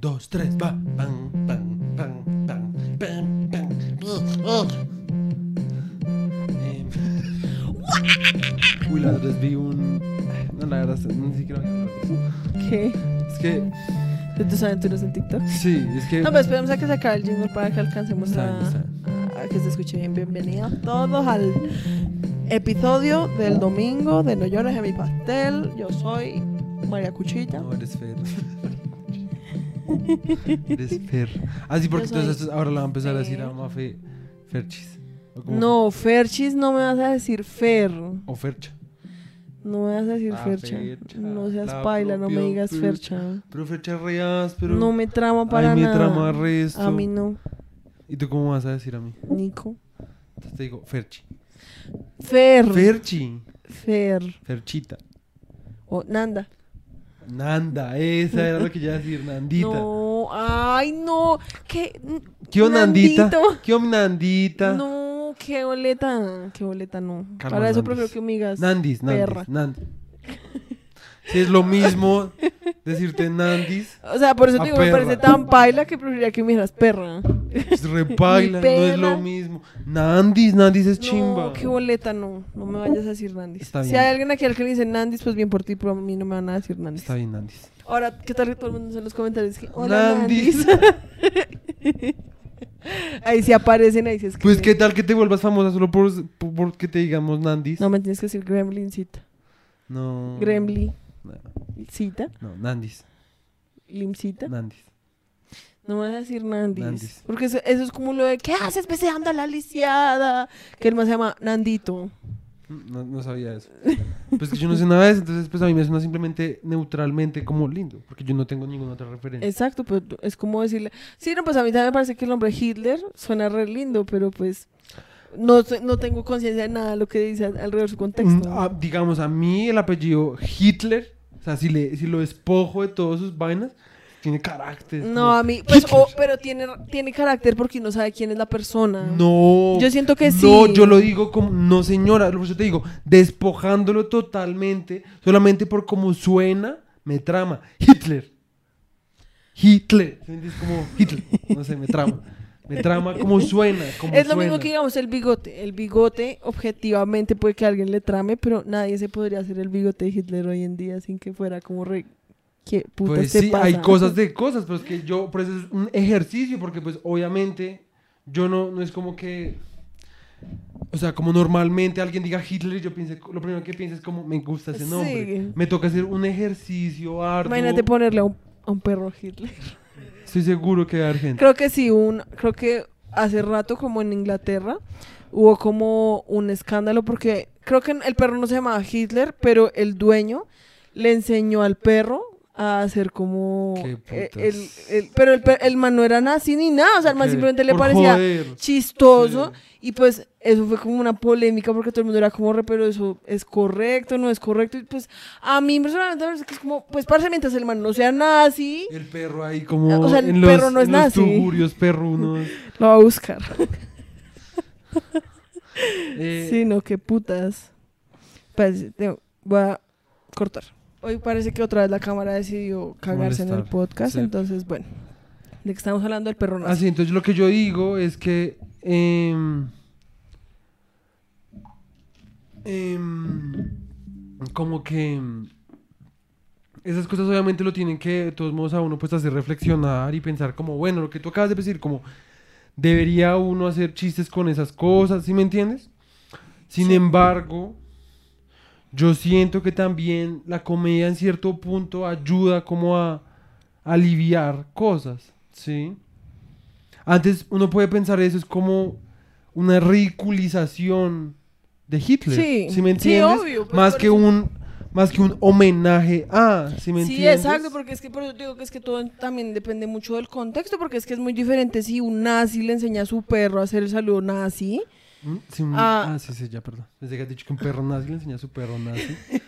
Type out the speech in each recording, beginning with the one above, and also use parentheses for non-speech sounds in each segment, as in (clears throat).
dos, tres, va. Bang, bang, bang, bang, bang, bang. Oh. Eh, Uy, la otra vez vi un. No, la verdad, ni siquiera voy a hablar de eso. ¿Qué? Es que, ¿De tus aventuras en TikTok? sí, es que. No, pero esperemos a que se acabe el jingle para que alcancemos Está a, que se escuche bien. Bienvenidos todos al episodio del domingo de No llores en mi pastel. Yo soy María Cuchilla. No, eres Fer. (laughs) eres Fer. Ah, sí, porque Yo soy entonces ahora la va a empezar a decir a. Mafe Ferchis. No, Ferchis, no me vas a decir Fer. O Fercha. No me vas a decir Ah, Fercha. Fercha, No seas la paila, no me digas Fercha. Fercha. Pero Fercha es re áspero. No me trama para Ay, me nada. trama resto. A mí no, ¿Y tú cómo vas a decir a mí? Nico. Entonces te digo Ferchi. Fer. Ferchi. Fer. Ferchita. O Nanda. Nanda, esa era lo que yo iba a decir, Nandita. No, ay, no. ¿Qué? ¿Qué onda, Nandita? ¿Qué Nandita? No, qué boleta. Qué boleta, no. Para eso Nandis. prefiero que me digas. Nandis, perra. Nandis, Nandis. Si es lo mismo decirte Nandis, O sea, por eso te digo, me perra. parece tan paila que preferiría que me dijeras perra. es repaila, no Mi es lo mismo. Nandis, Nandis es chimba. No, qué boleta, no. No me vayas a decir Nandis. Está Si bien. hay alguien aquí al que le dice Nandis, pues bien por ti, pero a mí no me van a decir Nandis. Está bien, Nandis. Ahora, ¿qué tal que todo el mundo en los comentarios? Que, Hola, Nandis. Nandis. (laughs) ahí sí aparecen, ahí se escriben. Pues, ¿qué tal que te vuelvas famosa solo por, por, por que te digamos Nandis? No me tienes que decir Gremlincita. No. Gremlin. No, Cita. no, Nandis. Limcita. Nandis. No me vas a decir Nandis. Nandis. Porque eso, eso es como lo de ¿qué haces beseando a la lisiada? Que el más se llama Nandito. No, no sabía eso. Pues que yo no sé nada de eso, entonces pues a mí me suena simplemente neutralmente como lindo, porque yo no tengo ninguna otra referencia. Exacto, pero tú- es como decirle. Sí, no, pues a mí también me parece que el nombre Hitler suena re lindo, pero pues. No, no tengo conciencia de nada de lo que dice alrededor de su Mm, contexto. ah, digamos, a mí el apellido Hitler, o sea, si, le, si lo despojo de todas sus vainas, tiene carácter. no, a mí. Pues, Hitler. o- pero tiene, tiene carácter porque uno sabe quién es la persona. No. Yo siento que No, sí. yo lo digo como, no señora, lo que yo te digo, despojándolo totalmente, solamente por cómo suena, me trama. Hitler. Hitler. Hitler. No sé, me trama. Me trama como suena. Es lo suena. mismo que digamos el bigote. El bigote, objetivamente, puede que alguien le trame, pero nadie se podría hacer el bigote de Hitler hoy en día sin que fuera como re. ¿Qué putas Pues sí, pasa? hay cosas de cosas, pero es que yo, por eso es un ejercicio, porque pues obviamente yo no, no es como que, o sea, como normalmente alguien diga Hitler yo piense, lo primero que pienso es como, me gusta ese nombre. Sí. Me toca hacer un ejercicio arduo. Imagínate ponerle a un, a un perro Hitler. Estoy seguro que gente. Creo que sí, un, creo que hace rato, como en Inglaterra, hubo como un escándalo porque creo que el perro no se llamaba Hitler, pero el dueño le enseñó al perro a hacer como Qué eh, el, el- pero el, el man no era nazi ni nada, o sea, el man simplemente le parecía joder. chistoso Sí. y pues eso fue como una polémica porque todo el mundo era como re, pero eso es correcto, no es correcto y pues a mí personalmente me parece que es como pues parce mientras el man no sea nazi El perro ahí como O sea, el en los, perro no es en los nazi. tugurios perrunos. (laughs) lo va a buscar. (laughs) Eh, Sí, no, qué putas. Pues, voy a cortar. Hoy parece que otra vez la cámara decidió cagarse en el podcast, sí. entonces, bueno. De que estamos hablando del perro nazi. Así, Ah, entonces lo que yo digo es que em, em, como que esas cosas obviamente lo tienen que de todos modos a uno pues hacer reflexionar y pensar como bueno lo que tú acabas de decir como debería uno hacer chistes con esas cosas ¿sí me entiendes? Sin Sí. embargo yo siento que también la comedia en cierto punto ayuda como a aliviar cosas, ¿sí? Antes uno puede pensar eso es como una ridiculización de Hitler, Sí, ¿sí me sí, entiendes? obvio, pues, más que eso- un más que un homenaje a, ¿sí me Sí, exacto, porque es que por eso digo que es que todo también depende mucho del contexto, porque es que es muy diferente si un nazi le enseña a su perro a hacer el saludo nazi. Ah. ah, sí, sí, ya, perdón. Desde que has dicho que un perro nazi le enseña a su perro nazi. (laughs)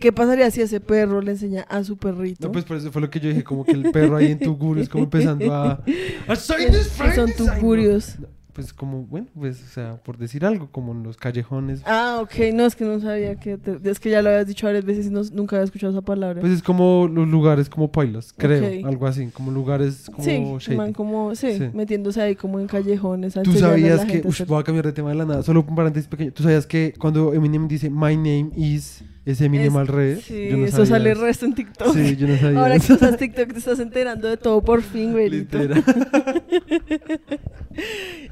¿Qué pasaría si ese perro le enseña a su perrito? No, pues por eso fue lo que yo dije, como que el perro ahí en tu guru es como empezando a... a que, que son tugurios. Pues como, bueno, pues, o sea, por decir algo, como en los callejones. Ah, ok, no, es que no sabía que... te- es que ya lo habías dicho varias veces y no- nunca había escuchado esa palabra. Pues es como los lugares como pailas, creo, Ok. algo así, como lugares como sí, man, como, sí, Sí. metiéndose ahí como en callejones. Tú sabías que, hacer- voy a cambiar de tema de la nada, solo un paréntesis pequeño. Tú sabías que cuando Eminem dice My name is, es Eminem Es- al revés. Sí, Yo no eso sabía sale resto en TikTok. Sí, yo no sabía. Ahora que (laughs) usas TikTok te estás enterando de todo por fin. Literal. (laughs)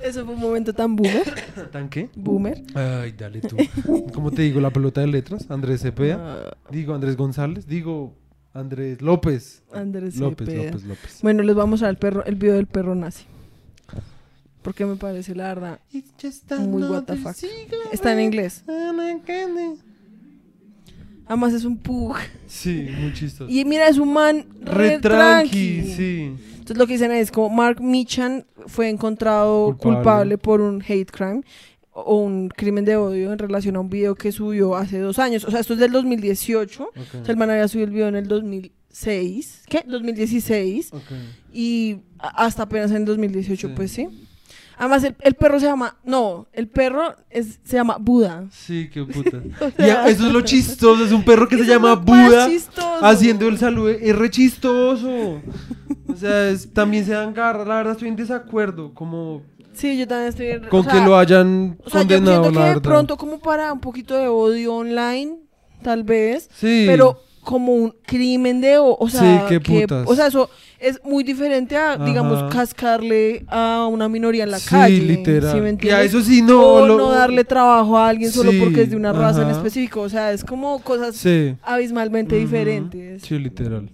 Eso fue un momento tan boomer. ¿Tan qué? Boomer. Ay, dale tú. ¿Cómo te digo? La pelota de letras. Andrés Cepeda. Ah, Digo Andrés González. Digo Andrés López. Andrés López, Cepeda. López, López. Bueno, les vamos a dar el, perro, el video del perro nazi. Porque me parece, la verdad, muy what the fuck. Está en inglés. Además es un pug. Sí, muy chistoso. Y mira, es un man re, Re tranqui, tranqui. sí. Entonces lo que dicen es como Mark Michan fue encontrado Culpable. culpable. por un hate crime o un crimen de odio en relación a un video que subió hace dos años. O sea, esto es del 2018. Ok. O sea, el man había subido el video en el 2006. ¿Qué? 2016. Ok. Y hasta apenas en el 2018, Sí. pues sí. Además, el, el perro se llama... No, el perro es, se llama Buda. Sí, qué puta. (laughs) O Y sea, a- eso es lo chistoso. Es un perro que (laughs) se llama Buda. Haciendo el saludo. Es re chistoso. O sea, es- también se dan garra. La verdad, estoy en desacuerdo. Como Sí, yo también estoy... en- con o sea, que lo hayan O sea, yo condenado, siento la que de verdad. pronto como para un poquito de odio online, tal vez, Sí. pero como un crimen de o, sea, Sí, qué que- putas. o sea, eso es muy diferente a, Ajá. digamos, cascarle a una minoría en la sí, calle. literal. ¿sí me y a entiendes? eso sí no. o lo- no darle trabajo a alguien solo porque es de una raza en específico. O sea, es como cosas Sí. abismalmente diferentes. Sí, literal.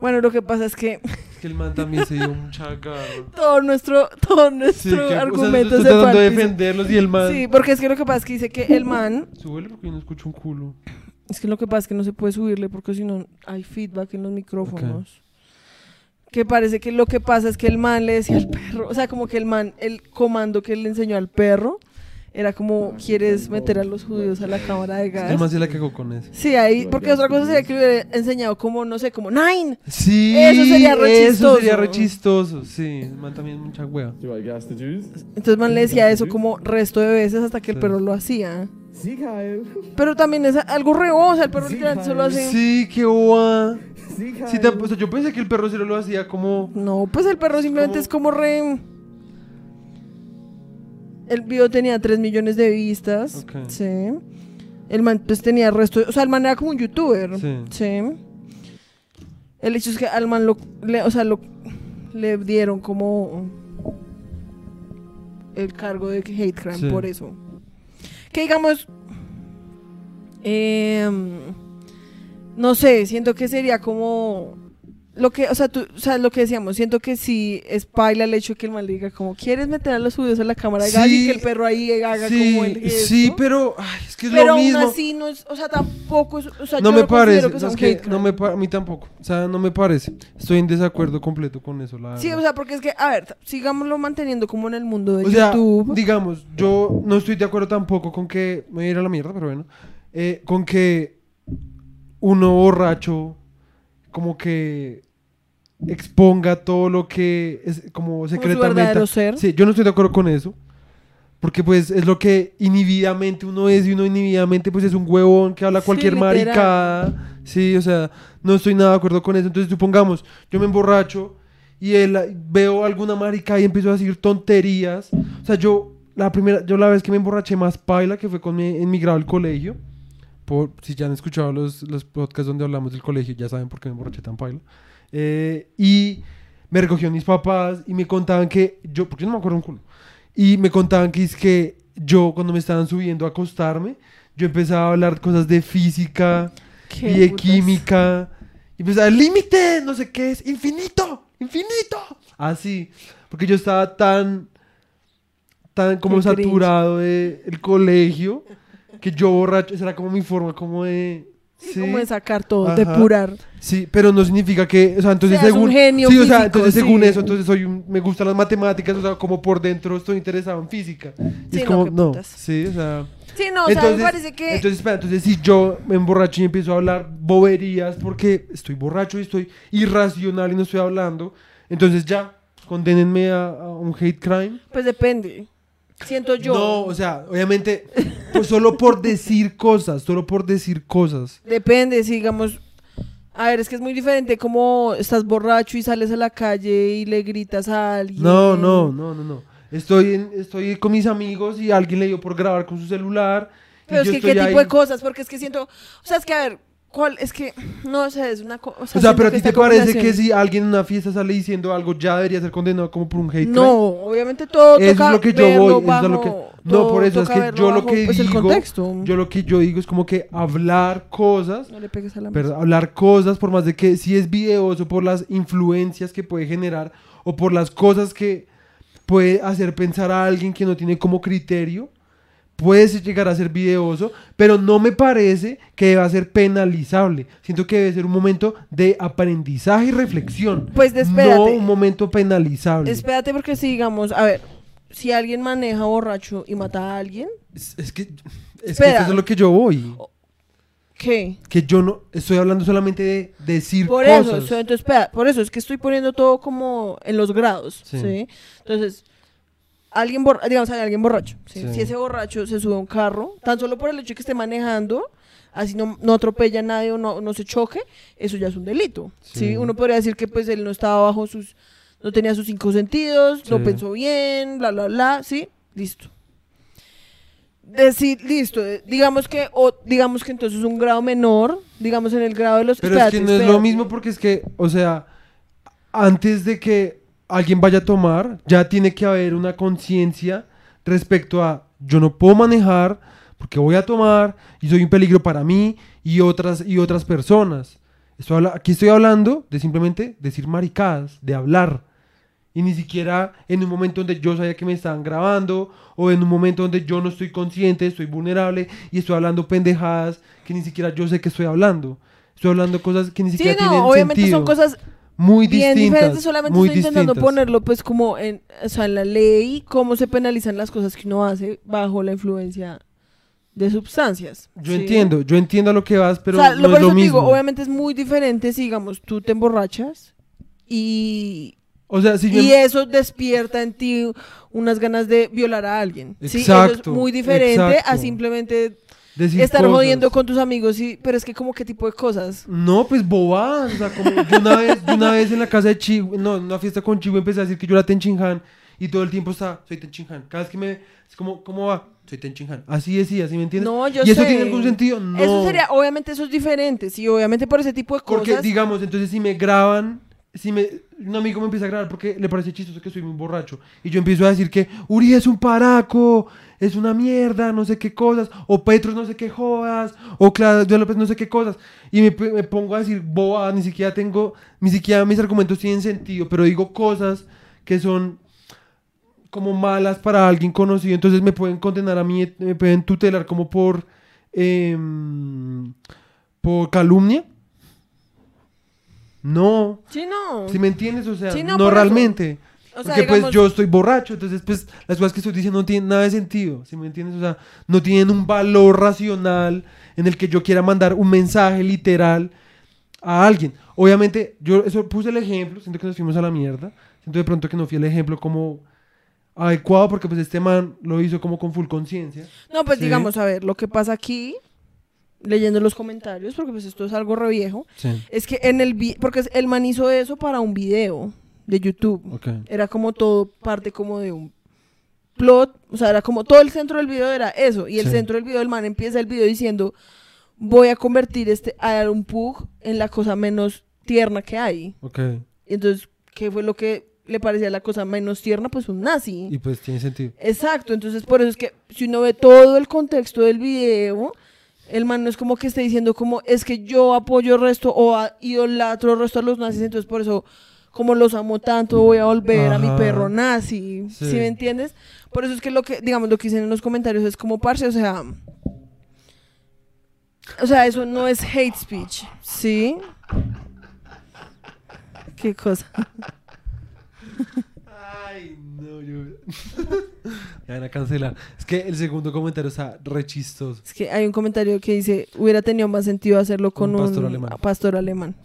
Bueno, lo que pasa es que Es que el man también se dio mucha (laughs) garra. todo nuestro, todo nuestro que, argumento o sea, se tratando de defenderlos y el man. Sí, porque es que lo que pasa es que dice que el man Súbele porque yo no escucho un culo. Es que lo que pasa es que no se puede subirle porque si no hay feedback en los micrófonos. Que parece que lo que pasa es que el man le decía al perro, o sea, como que el man, el comando que le enseñó al perro era como, ¿quieres meter a los judíos a la cámara de El gas? man se la cagó con eso. Sí, ahí, porque otra cosa sería que le hubiera enseñado como, no sé, como nine. Sí, Eso sería re Eso sería re chistoso. Sí, el man también mucha wea. Do I gas the Jews? Entonces el man le decía eso como resto de veces hasta que el Sí. perro lo hacía. Sieg Heil! Pero también es algo re o sea, el perro Sí, literalmente solo hace... Sí, qué boba. (laughs) Sí, o sea, yo pensé que el perro se lo hacía como. No, pues el perro simplemente como- es como re... El video tenía 3 millones de vistas. Ok. Sí. El man pues tenía el resto... O sea, el man era como un youtuber. Sí. Sí. El hecho es que al man lo... le- o sea, lo, le dieron como... El cargo de hate crime Sí. por eso. Que digamos... em, no sé, siento que sería como lo que, o sea, tú, o sea, lo que decíamos, siento que sí es paila el hecho que el man le diga como quieres meter a los judíos a la cámara de gas Sí, y que el perro ahí haga Sí, como el gesto. sí, pero. Ay, es que es pero lo aún mismo. así no es, o sea, tampoco es, o sea, no yo me parece. que sea es que no me a mí tampoco. O sea, no me parece. Estoy en desacuerdo completo con eso, la Sí, verdad. o sea, porque es que, a ver, sigámoslo manteniendo como en el mundo de O sea, YouTube. digamos, yo no estoy de acuerdo tampoco con que. Me voy a ir a la mierda, pero bueno. eh, con que uno borracho, como que exponga todo lo que es como secretamente. ser. Sí, yo no estoy de acuerdo con eso. Porque pues es lo que inhibidamente uno es y uno inhibidamente pues es un huevón que habla Sí, cualquier literal. maricada. Sí, o sea, no estoy nada de acuerdo con eso. Entonces supongamos, yo me emborracho y él, veo alguna maricada y empiezo a decir tonterías. O sea, yo la primera, yo la vez que me emborraché más paila, que fue con mi, en mi grado del colegio. Por, si ya han escuchado los, los podcasts donde hablamos del colegio, ya saben por qué me emborraché tan paila. Eh, y me recogió mis papás y me contaban que yo, porque yo no me acuerdo un culo, y me contaban que es que yo cuando me estaban subiendo a acostarme, yo empezaba a hablar cosas de física y de putas. química, y empezaba, límite, no sé qué es, infinito, infinito, así, porque yo estaba tan, tan como Qué saturado del el colegio, que yo borracho, esa era como mi forma como de... Sí, como de sacar todo, Ajá. depurar. Sí, pero no significa que, o sea, entonces Seas un según genio sí, o sea, físico, entonces según sí. eso, entonces soy un- me gustan las matemáticas, o sea, como por dentro estoy interesado en física. Y Sí, es no, como no, putas. sí, o sea, Sí, no, o sea, me parece que... entonces espera, entonces si yo me emborracho y empiezo a hablar boberías porque estoy borracho y estoy irracional y no estoy hablando, entonces ya Condénenme a, a un hate crime. Pues depende. Siento yo. No, o sea, obviamente, pues solo por decir cosas, solo por decir cosas. Depende, si digamos. A ver, es que es muy diferente como estás borracho y sales a la calle y le gritas a alguien. No, no, no, no, no. Estoy, en- estoy con mis amigos y alguien le dio por grabar con su celular. Pero es que, ¿qué tipo ahí. de cosas? Porque es que siento. O sea, es que, a ver, ¿cuál? Es que. No, o sea, es una cosa. O sea, pero a ti te parece que si alguien en una fiesta sale diciendo algo ya debería ser condenado como por un hate crime? No, obviamente todo Eso toca es lo que yo voy, eso es bajo, lo que- no, por eso es que yo lo bajo, que pues, el digo- contexto. Yo lo que yo digo es como que hablar cosas, No le pegues a la hablar cosas por más de que si es videoso por las influencias que puede generar o por las cosas que puede hacer pensar a alguien que no tiene como criterio, puede llegar a ser videoso, pero no me parece que deba ser penalizable. Siento que debe ser un momento de aprendizaje y reflexión, Pues, no espérate. un momento penalizable. Espérate, porque si digamos, a ver, si alguien maneja borracho y mata a alguien, Es, es que, es que eso es lo que yo voy. ¿qué? Que yo no estoy hablando solamente de decir Por cosas. eso, so- entonces, espera, por eso es que estoy poniendo todo como en los grados, Sí. ¿sí? Entonces, alguien, bor- digamos, hay alguien borracho, ¿sí? Sí. Si ese borracho se sube a un carro, tan solo por el hecho de que esté manejando, así no, no atropella a nadie o no, no se choque, eso ya es un delito, ¿sí? Uno podría decir que pues él no estaba bajo sus, no tenía sus cinco sentidos, Sí. pensó bien, bla, bla, bla, ¿sí? Listo. Decir, listo, eh, digamos que, o digamos que entonces un grado menor, digamos en el grado de los... Pero es que espérate, no es lo mismo porque es que, o sea, antes de que alguien vaya a tomar, ya tiene que haber una conciencia respecto a yo no puedo manejar porque voy a tomar y soy un peligro para mí y otras y otras personas. Estoy habla- aquí estoy hablando de simplemente decir maricadas, de hablar. Y ni siquiera en un momento donde yo sabía que me estaban grabando o en un momento donde yo no estoy consciente, estoy vulnerable y estoy hablando pendejadas que ni siquiera yo sé que estoy hablando. Estoy hablando cosas que ni Sí, siquiera no, tienen obviamente sentido. son cosas muy bien distintas. diferentes, solamente muy estoy intentando distintas. ponerlo pues como en, o sea, en la ley, cómo se penalizan las cosas que uno hace bajo la influencia de sustancias. Yo ¿sí? entiendo, yo entiendo a lo que vas, pero o sea, no lo, por es lo eso te mismo. digo, obviamente es muy diferente si, digamos, tú te emborrachas y, o sea, si y eso despierta en ti unas ganas de violar a alguien. ¿sí? Eso Exacto, es muy diferente a exacto. simplemente decir estar cosas. jodiendo con tus amigos, y, pero es que como qué tipo de cosas. No, pues bobadas. O sea, como yo una vez, yo una vez en la casa de Chihu, no, en una fiesta con Chihu empecé a decir que yo era Tenchinhan y todo el tiempo está, soy Tenchinhan. Cada vez que me, es como, ¿cómo va? Soy Tenchinhan. Así decía, ¿sí me entiendes? No, yo ¿Y eso sé. tiene algún sentido? No. Eso sería, obviamente eso es diferente, sí, obviamente por ese tipo de Porque, cosas. digamos, entonces si me graban, si me, un amigo me empieza a grabar porque le parece chistoso que soy muy borracho. Y yo empiezo a decir que Uri es un paraco, es una mierda, no sé qué cosas. O Petros no sé qué jodas, o Claudio López no sé qué cosas. Y me, pongo a decir bobadas, ni siquiera tengo, ni siquiera mis argumentos tienen sentido, pero digo cosas que son como malas para alguien conocido. Entonces me pueden condenar a mí, me pueden tutelar como por... em, por calumnia. No, Sí, no. si me entiendes, o sea, Sí, no, no, por eso. realmente. O sea, Porque digamos- pues yo estoy borracho, entonces pues las cosas que estoy diciendo no tienen nada de sentido, si me entiendes? O sea, no tienen un valor racional en el que yo quiera mandar un mensaje literal a alguien. Obviamente, yo eso puse el ejemplo, siento que nos fuimos a la mierda, siento de pronto que no fui el ejemplo como adecuado porque pues este man lo hizo como con full conciencia. No, pues Sí. digamos, a ver, lo que pasa aquí, leyendo los comentarios, porque pues esto es algo re viejo, Sí. es que en el vi- porque el man hizo eso para un video de YouTube. Ok. Era como todo parte como de un plot, o sea, era como todo el centro del video era eso, y el Sí. centro del video el man empieza el video diciendo, voy a convertir este a un pug en la cosa menos tierna que hay. Ok. Y entonces, ¿qué fue lo que le parecía la cosa menos tierna? Pues un nazi. Y pues tiene sentido. Exacto, entonces por eso es que si uno ve todo el contexto del video, el man no es como que esté diciendo como es que yo apoyo el resto o a- idolatro el resto a los nazis, entonces por eso como los amo tanto voy a volver a mi perro nazi, Sí. ¿sí me entiendes? Por eso es que lo que, digamos, lo que dicen en los comentarios es como parce, o sea, o sea, eso no es hate speech, ¿sí? ¿Qué cosa? Ay, yo. (laughs) Me van a cancelar. Es que el segundo comentario está re chistoso. Es que hay un comentario que dice, hubiera tenido más sentido hacerlo con Un un, pastor alemán. pastor alemán. (laughs)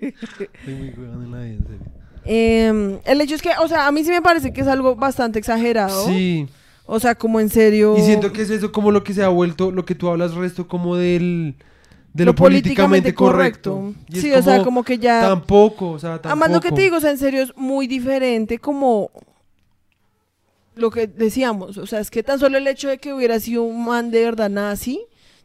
Estoy muy en la vida, en serio. Em, el hecho es que, o sea, a mí sí me parece que es algo bastante exagerado. Sí. O sea, como en serio. Y siento que es eso como lo que se ha vuelto, lo que tú hablas resto como del de lo, políticamente, correcto. Sí, o sea, como que ya. Tampoco, o sea, tampoco. Además, lo que te digo, o sea, en serio es muy diferente como lo que decíamos. O sea, es que tan solo el hecho de que hubiera sido un man de verdad nazi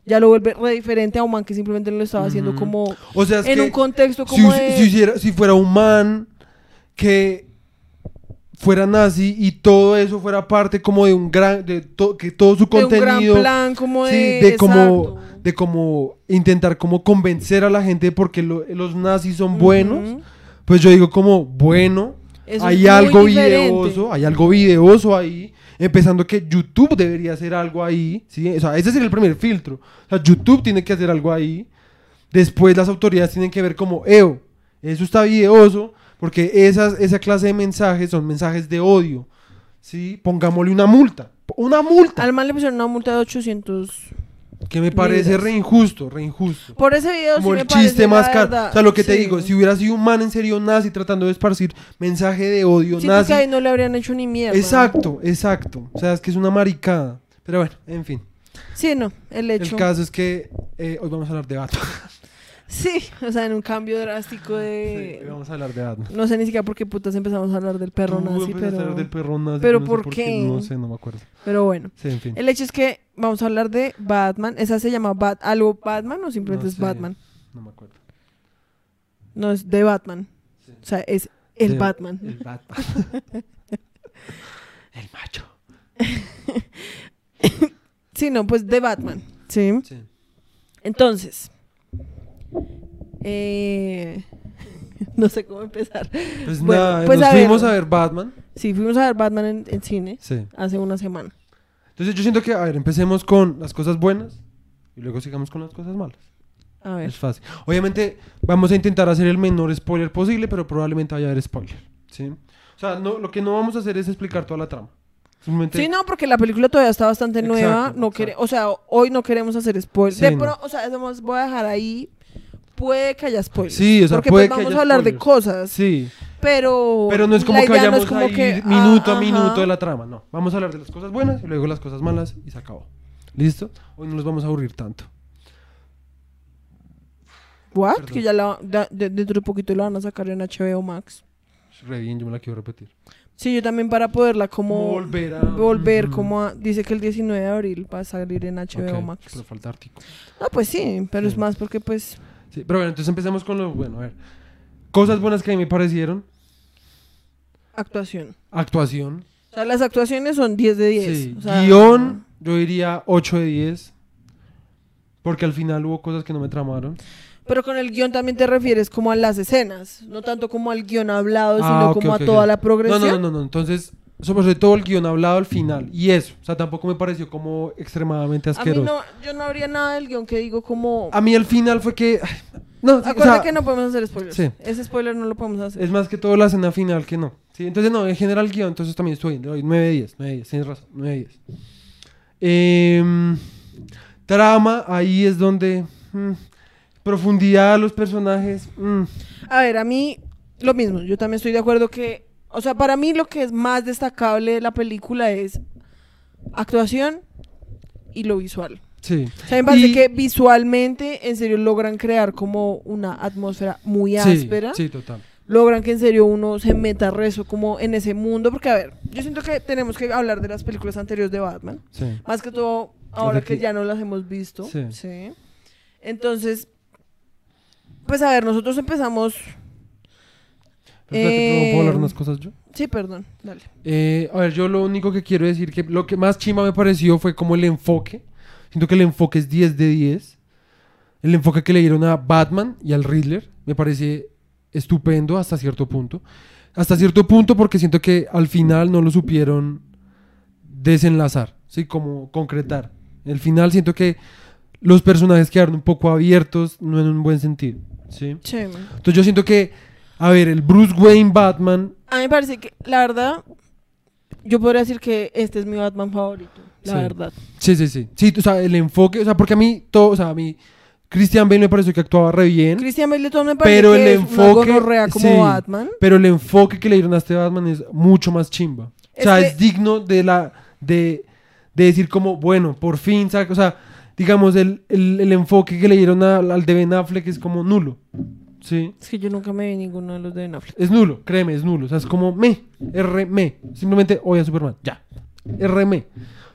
ya lo vuelve re diferente a un man que simplemente lo estaba haciendo como O sea, es en que un contexto como si- de... si hiciera- si fuera un man que fuera nazi y todo eso fuera parte como de un gran, de to- que todo su de un gran contenido, plan como de... sí, de como. De como intentar como convencer a la gente porque lo- los nazis son buenos, pues yo digo como, bueno, Eso hay algo diferente. videoso, hay algo videoso ahí, empezando que YouTube debería hacer algo ahí, ¿sí? O sea, ese sería el primer filtro. O sea, YouTube tiene que hacer algo ahí. Después las autoridades tienen que ver como, eo, eso está videoso, porque esas, esa clase de mensajes son mensajes de odio, ¿sí? Pongámosle una multa, una multa, Al man le pusieron una multa de 800... que me parece re injusto, re injusto. Por ese video Como sí me el parece, chiste la más caro. verdad, O sea, lo que te sí. digo, si hubiera sido un man en serio nazi tratando de esparcir mensaje de odio Siento nazi, que ahí no le habrían hecho ni mierda. Exacto, exacto. O sea, es que es una maricada. Pero bueno, en fin. Sí, no, el hecho. El caso es que eh, hoy vamos a hablar de Batman. (laughs) Sí, o sea, en un cambio drástico Sí, de... hoy vamos a hablar de Batman. No sé ni siquiera por qué putas empezamos a hablar del perro Tú nazi, empezaste a hablar pero... del perro nazi, pero no sé ¿por qué? No sé, no me acuerdo. Pero bueno. Sí, en fin. El hecho es que vamos a hablar de Batman. ¿Esa se llama Bat algo Batman o simplemente No es. Batman? No me acuerdo. No, es de Batman. Sí. O sea, es el De- Batman. El Batman. (laughs) (laughs) el macho. Sí, no, pues de Batman. Sí. Sí. Entonces. Eh, (laughs) no sé cómo empezar. Pues Bueno, nada, pues nos a ver. fuimos a ver Batman. Sí, fuimos a ver Batman en, en cine Sí. hace una semana. Entonces yo siento que, a ver, empecemos con las cosas buenas y luego sigamos con las cosas malas. A ver. Es fácil. Obviamente vamos a intentar hacer el menor spoiler posible, pero probablemente vaya a haber spoiler. ¿sí? O sea, no, lo que no vamos a hacer es explicar toda la trama. Simplemente, Sí, no, porque la película todavía está bastante Exacto, nueva. No quere- exacto. o sea, hoy no queremos hacer spoilers. Sí, no. o sea, voy a dejar ahí. Puede que haya spoilers. Sí, o sea, porque puede pues que vamos haya a hablar de cosas. Sí, Pero. pero no es como que no vayamos como a ir que, minuto ah, a minuto ajá. de la trama. No, vamos a hablar de las cosas buenas y luego las cosas malas y se acabó. ¿Listo? Hoy no nos vamos a aburrir tanto. ¿What? Perdón. Que ya la, da- de- dentro de poquito la van a sacar en HBO Max. Re bien, yo me la quiero repetir. Sí, yo también para poderla como. volver a... volver como a- dice que el 19 de abril va a salir en HBO Max. Pero falta artículo. Ah, pues sí, pero es más porque pues Sí, pero bueno, entonces empecemos con lo bueno. A ver. Cosas buenas que a mí me parecieron. actuación. Actuación. O sea, las actuaciones son 10 de 10. Sí. o sea, Guión, yo diría 8 de 10. Porque al final hubo cosas que no me tramaron. Pero con el guion también te refieres como a las escenas, no tanto como al guion hablado, Ah, sino ok, como a toda la progresión. no, no, no, no. Entonces, sobre todo el guion hablado al final. Y eso. O sea, tampoco me pareció como extremadamente A mí asqueroso. no, yo no habría nada del guion que digo como... A mí al final fue que. No, o Acuérdate sea, que no podemos hacer spoilers. sí. Ese spoiler no lo podemos hacer. es más que todo la escena final que no. Sí, entonces no, en general guion, entonces también estoy bien. le doy 9 de 10, 9 de 10, tienes razón, 9 de 10. Em, trama, ahí es donde. mm, profundidad de los personajes. mm, A ver, a mí lo mismo. Yo también estoy de acuerdo que... O sea, para mí lo que es más destacable de la película es actuación y lo visual. sí. O sea, me parece Y- que visualmente, en serio, logran crear como una atmósfera muy áspera. sí, total. logran que en serio uno se meta rezo como en ese mundo. Porque, a ver, yo siento que tenemos que hablar de las películas anteriores de Batman. Sí. Más que todo, ahora que ya no las hemos visto. Sí. Sí. Entonces, pues a ver, nosotros empezamos. Pero espérate, ¿puedo- ¿Puedo hablar Eh, unas cosas yo? Sí, perdón, dale. Eh, a ver, yo lo único que quiero decir que lo que más chima me pareció fue como el enfoque. Siento que el enfoque es 10 de 10. El enfoque que le dieron a Batman y al Riddler me parece estupendo hasta cierto punto. Hasta cierto punto porque siento que al final no lo supieron desenlazar, ¿sí? Como concretar. El final siento que los personajes quedaron un poco abiertos, no en un buen sentido, ¿sí? Sí. Entonces yo siento que, a ver, el Bruce Wayne Batman A mí me parece que, la verdad, yo podría decir que este es mi Batman favorito. La Sí. verdad. Sí, sí, sí. Sí, o sea, el enfoque, o sea, porque a mí todo, o sea, a mí Christian Bale me pareció que actuaba re bien. Christian Bale todo me parece Pero que el es una enfoque- como sí. Batman. Pero el enfoque que le dieron a este Batman es mucho más chimba. Es o sea, es digno de la de, de decir como, bueno, por fin, saca- o sea, digamos, el, el- el enfoque que le dieron al, al de Ben Affleck es como nulo. ¿Sí? Es que yo nunca me vi ninguno de los de Ben Affleck. Es nulo, créeme, es nulo. O sea, es como me, R, me. Simplemente oye a Superman, ya. R, me.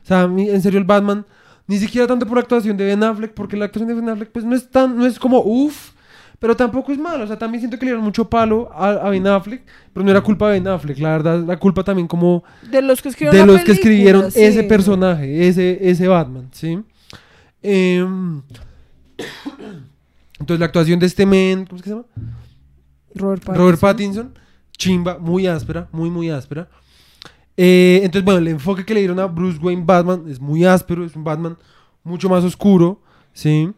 O sea, a mí, en serio, el Batman, ni siquiera tanto por la actuación de Ben Affleck, porque la actuación de Ben Affleck, pues no es tan, no es como uff, pero tampoco es malo. O sea, también siento que le dieron mucho palo a, a Ben Affleck, pero no era culpa de Ben Affleck. La verdad, la culpa también como De los que escribieron de los que escribieron sí. ese personaje, ese, ese Batman, ¿sí? Em, entonces la actuación de este men, ¿cómo es que se llama? Robert Pattinson. Robert Pattinson, chimba, muy áspera, muy, muy áspera. Eh, entonces, bueno, el enfoque que le dieron a Bruce Wayne Batman es muy áspero, es un Batman mucho más oscuro, ¿sí?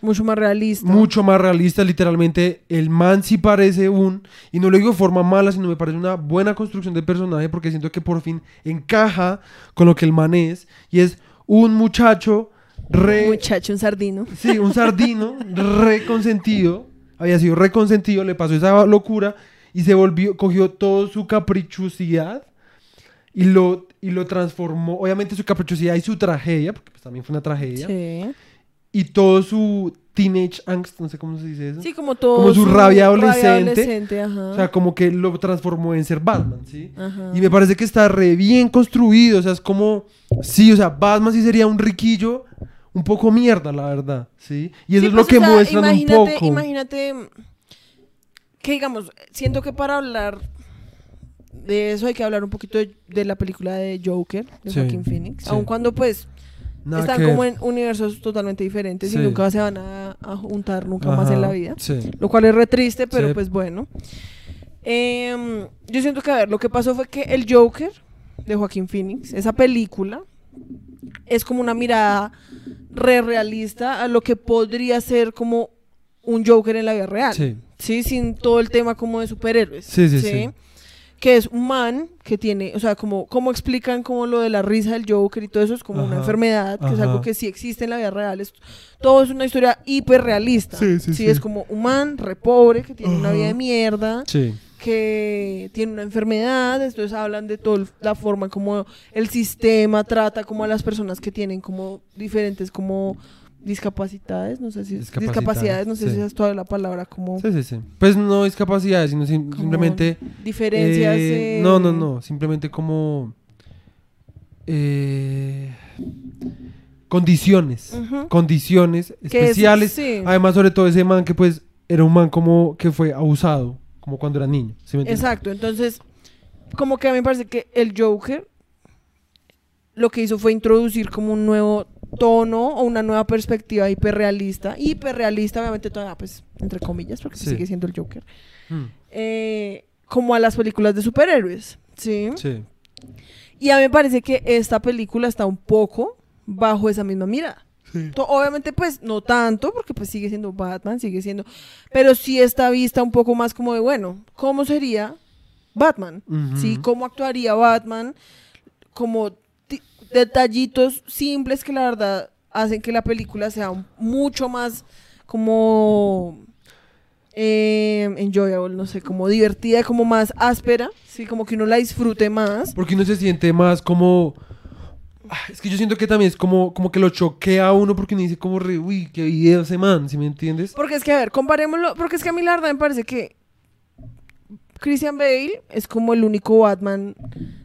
Mucho más realista. Mucho más realista, literalmente. El man sí parece un, y no lo digo de forma mala, sino me parece una buena construcción de personaje porque siento que por fin encaja con lo que el man es, y es un muchacho re... Muchacho, un sardino. Sí, un sardino reconsentido. Había sido reconsentido, le pasó esa locura y se volvió, cogió toda su caprichosidad y lo, y lo transformó. Obviamente su caprichosidad y su tragedia, porque pues también fue una tragedia. Sí. Y todo su teenage angst, no sé cómo se dice eso. Sí, como todo. Como su rabia adolescente. adolescente, ajá. O sea, como que lo transformó en ser Batman, ¿sí? Ajá. Y me parece que está re bien construido. O sea, es como. Sí, o sea, Batman sí sería un riquillo un poco mierda, la verdad. ¿sí? Y eso Sí, es lo pues, que o sea, muestran un poco. Imagínate que, digamos, siento que para hablar de eso hay que hablar un poquito de, de la película de Joker, de Sí, Joaquin Phoenix. sí. Aun cuando, pues, Nada están como en universos totalmente diferentes y nunca se van a, a juntar nunca más en la vida. Lo cual es re triste, pero pues bueno. Em, yo siento que, a ver, lo que pasó fue que el Joker de Joaquín Phoenix, esa película, es como una mirada re realista a lo que podría ser como un Joker en la vida real. Sí. Sí, sin todo el tema como de superhéroes. Sí, sí, sí. Que es un man que tiene, o sea, como, como explican como lo de la risa del Joker y todo eso es como una enfermedad, que es algo que sí existe en la vida real. Es, todo es una historia hiperrealista. Sí, sí, sí. es como un man re pobre que tiene una vida de mierda, Sí. Que tiene una enfermedad, entonces hablan de toda la forma como el sistema trata como a las personas que tienen como diferentes como discapacidades, no sé si Discapacidades, discapacidades, no sé sí. si esa es toda la palabra como Sí, sí, sí. Pues no discapacidades, sino sim- como simplemente. diferencias eh, eh, No, no, no. Simplemente como. eh, condiciones. Condiciones Que es- especiales. sí. Además, sobre todo ese man que, pues, era un man como que fue abusado, como cuando era niño. ¿sí me entiendes? Exacto, entonces, como que a mí me parece que el Joker lo que hizo fue introducir como un nuevo tono o una nueva perspectiva hiperrealista. Hiperrealista, obviamente, todavía, pues, entre comillas, porque Sí. sigue siendo el Joker. Mm, eh, como a las películas de superhéroes, ¿sí? sí. Y a mí me parece que esta película está un poco bajo esa misma mirada. Sí. Obviamente, pues, no tanto, porque pues sigue siendo Batman, sigue siendo... Pero sí está vista un poco más como de, bueno, ¿cómo sería Batman? ¿Sí? ¿Cómo actuaría Batman? Como detallitos simples que la verdad hacen que la película sea mucho más como eh, enjoyable, no sé, como divertida, como más áspera, sí, como que uno la disfrute más. Porque uno se siente más como. Ah, Es que yo siento que también es como, como que lo choquea a uno porque uno dice como, re, uy, qué video ese man, ¿sí me entiendes? Porque es que, a ver, comparémoslo, porque es que a mí la verdad me parece que Christian Bale es como el único Batman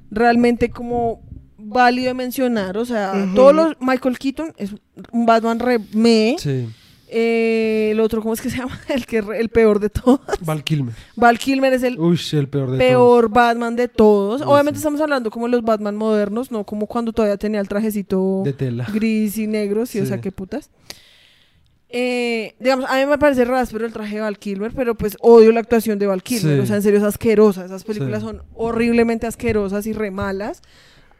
realmente como válido de mencionar, o sea, todos los Michael Keaton es un Batman re me, Sí. Eh, el otro cómo es que se (laughs) llama, el que el peor de todos, Val Kilmer. Val Kilmer es el Uy, el peor de peor Batman de todos. Obviamente sí. estamos hablando como los Batman modernos, no como cuando todavía tenía el trajecito todos. De tela. gris y negro, sí, o sea, qué putas. Eh, digamos, a mí me parece raspero el traje de Val Kilmer, pero pues odio la actuación de Val Kilmer. O sea, en serio es asquerosa. Esas películas son horriblemente asquerosas y re malas.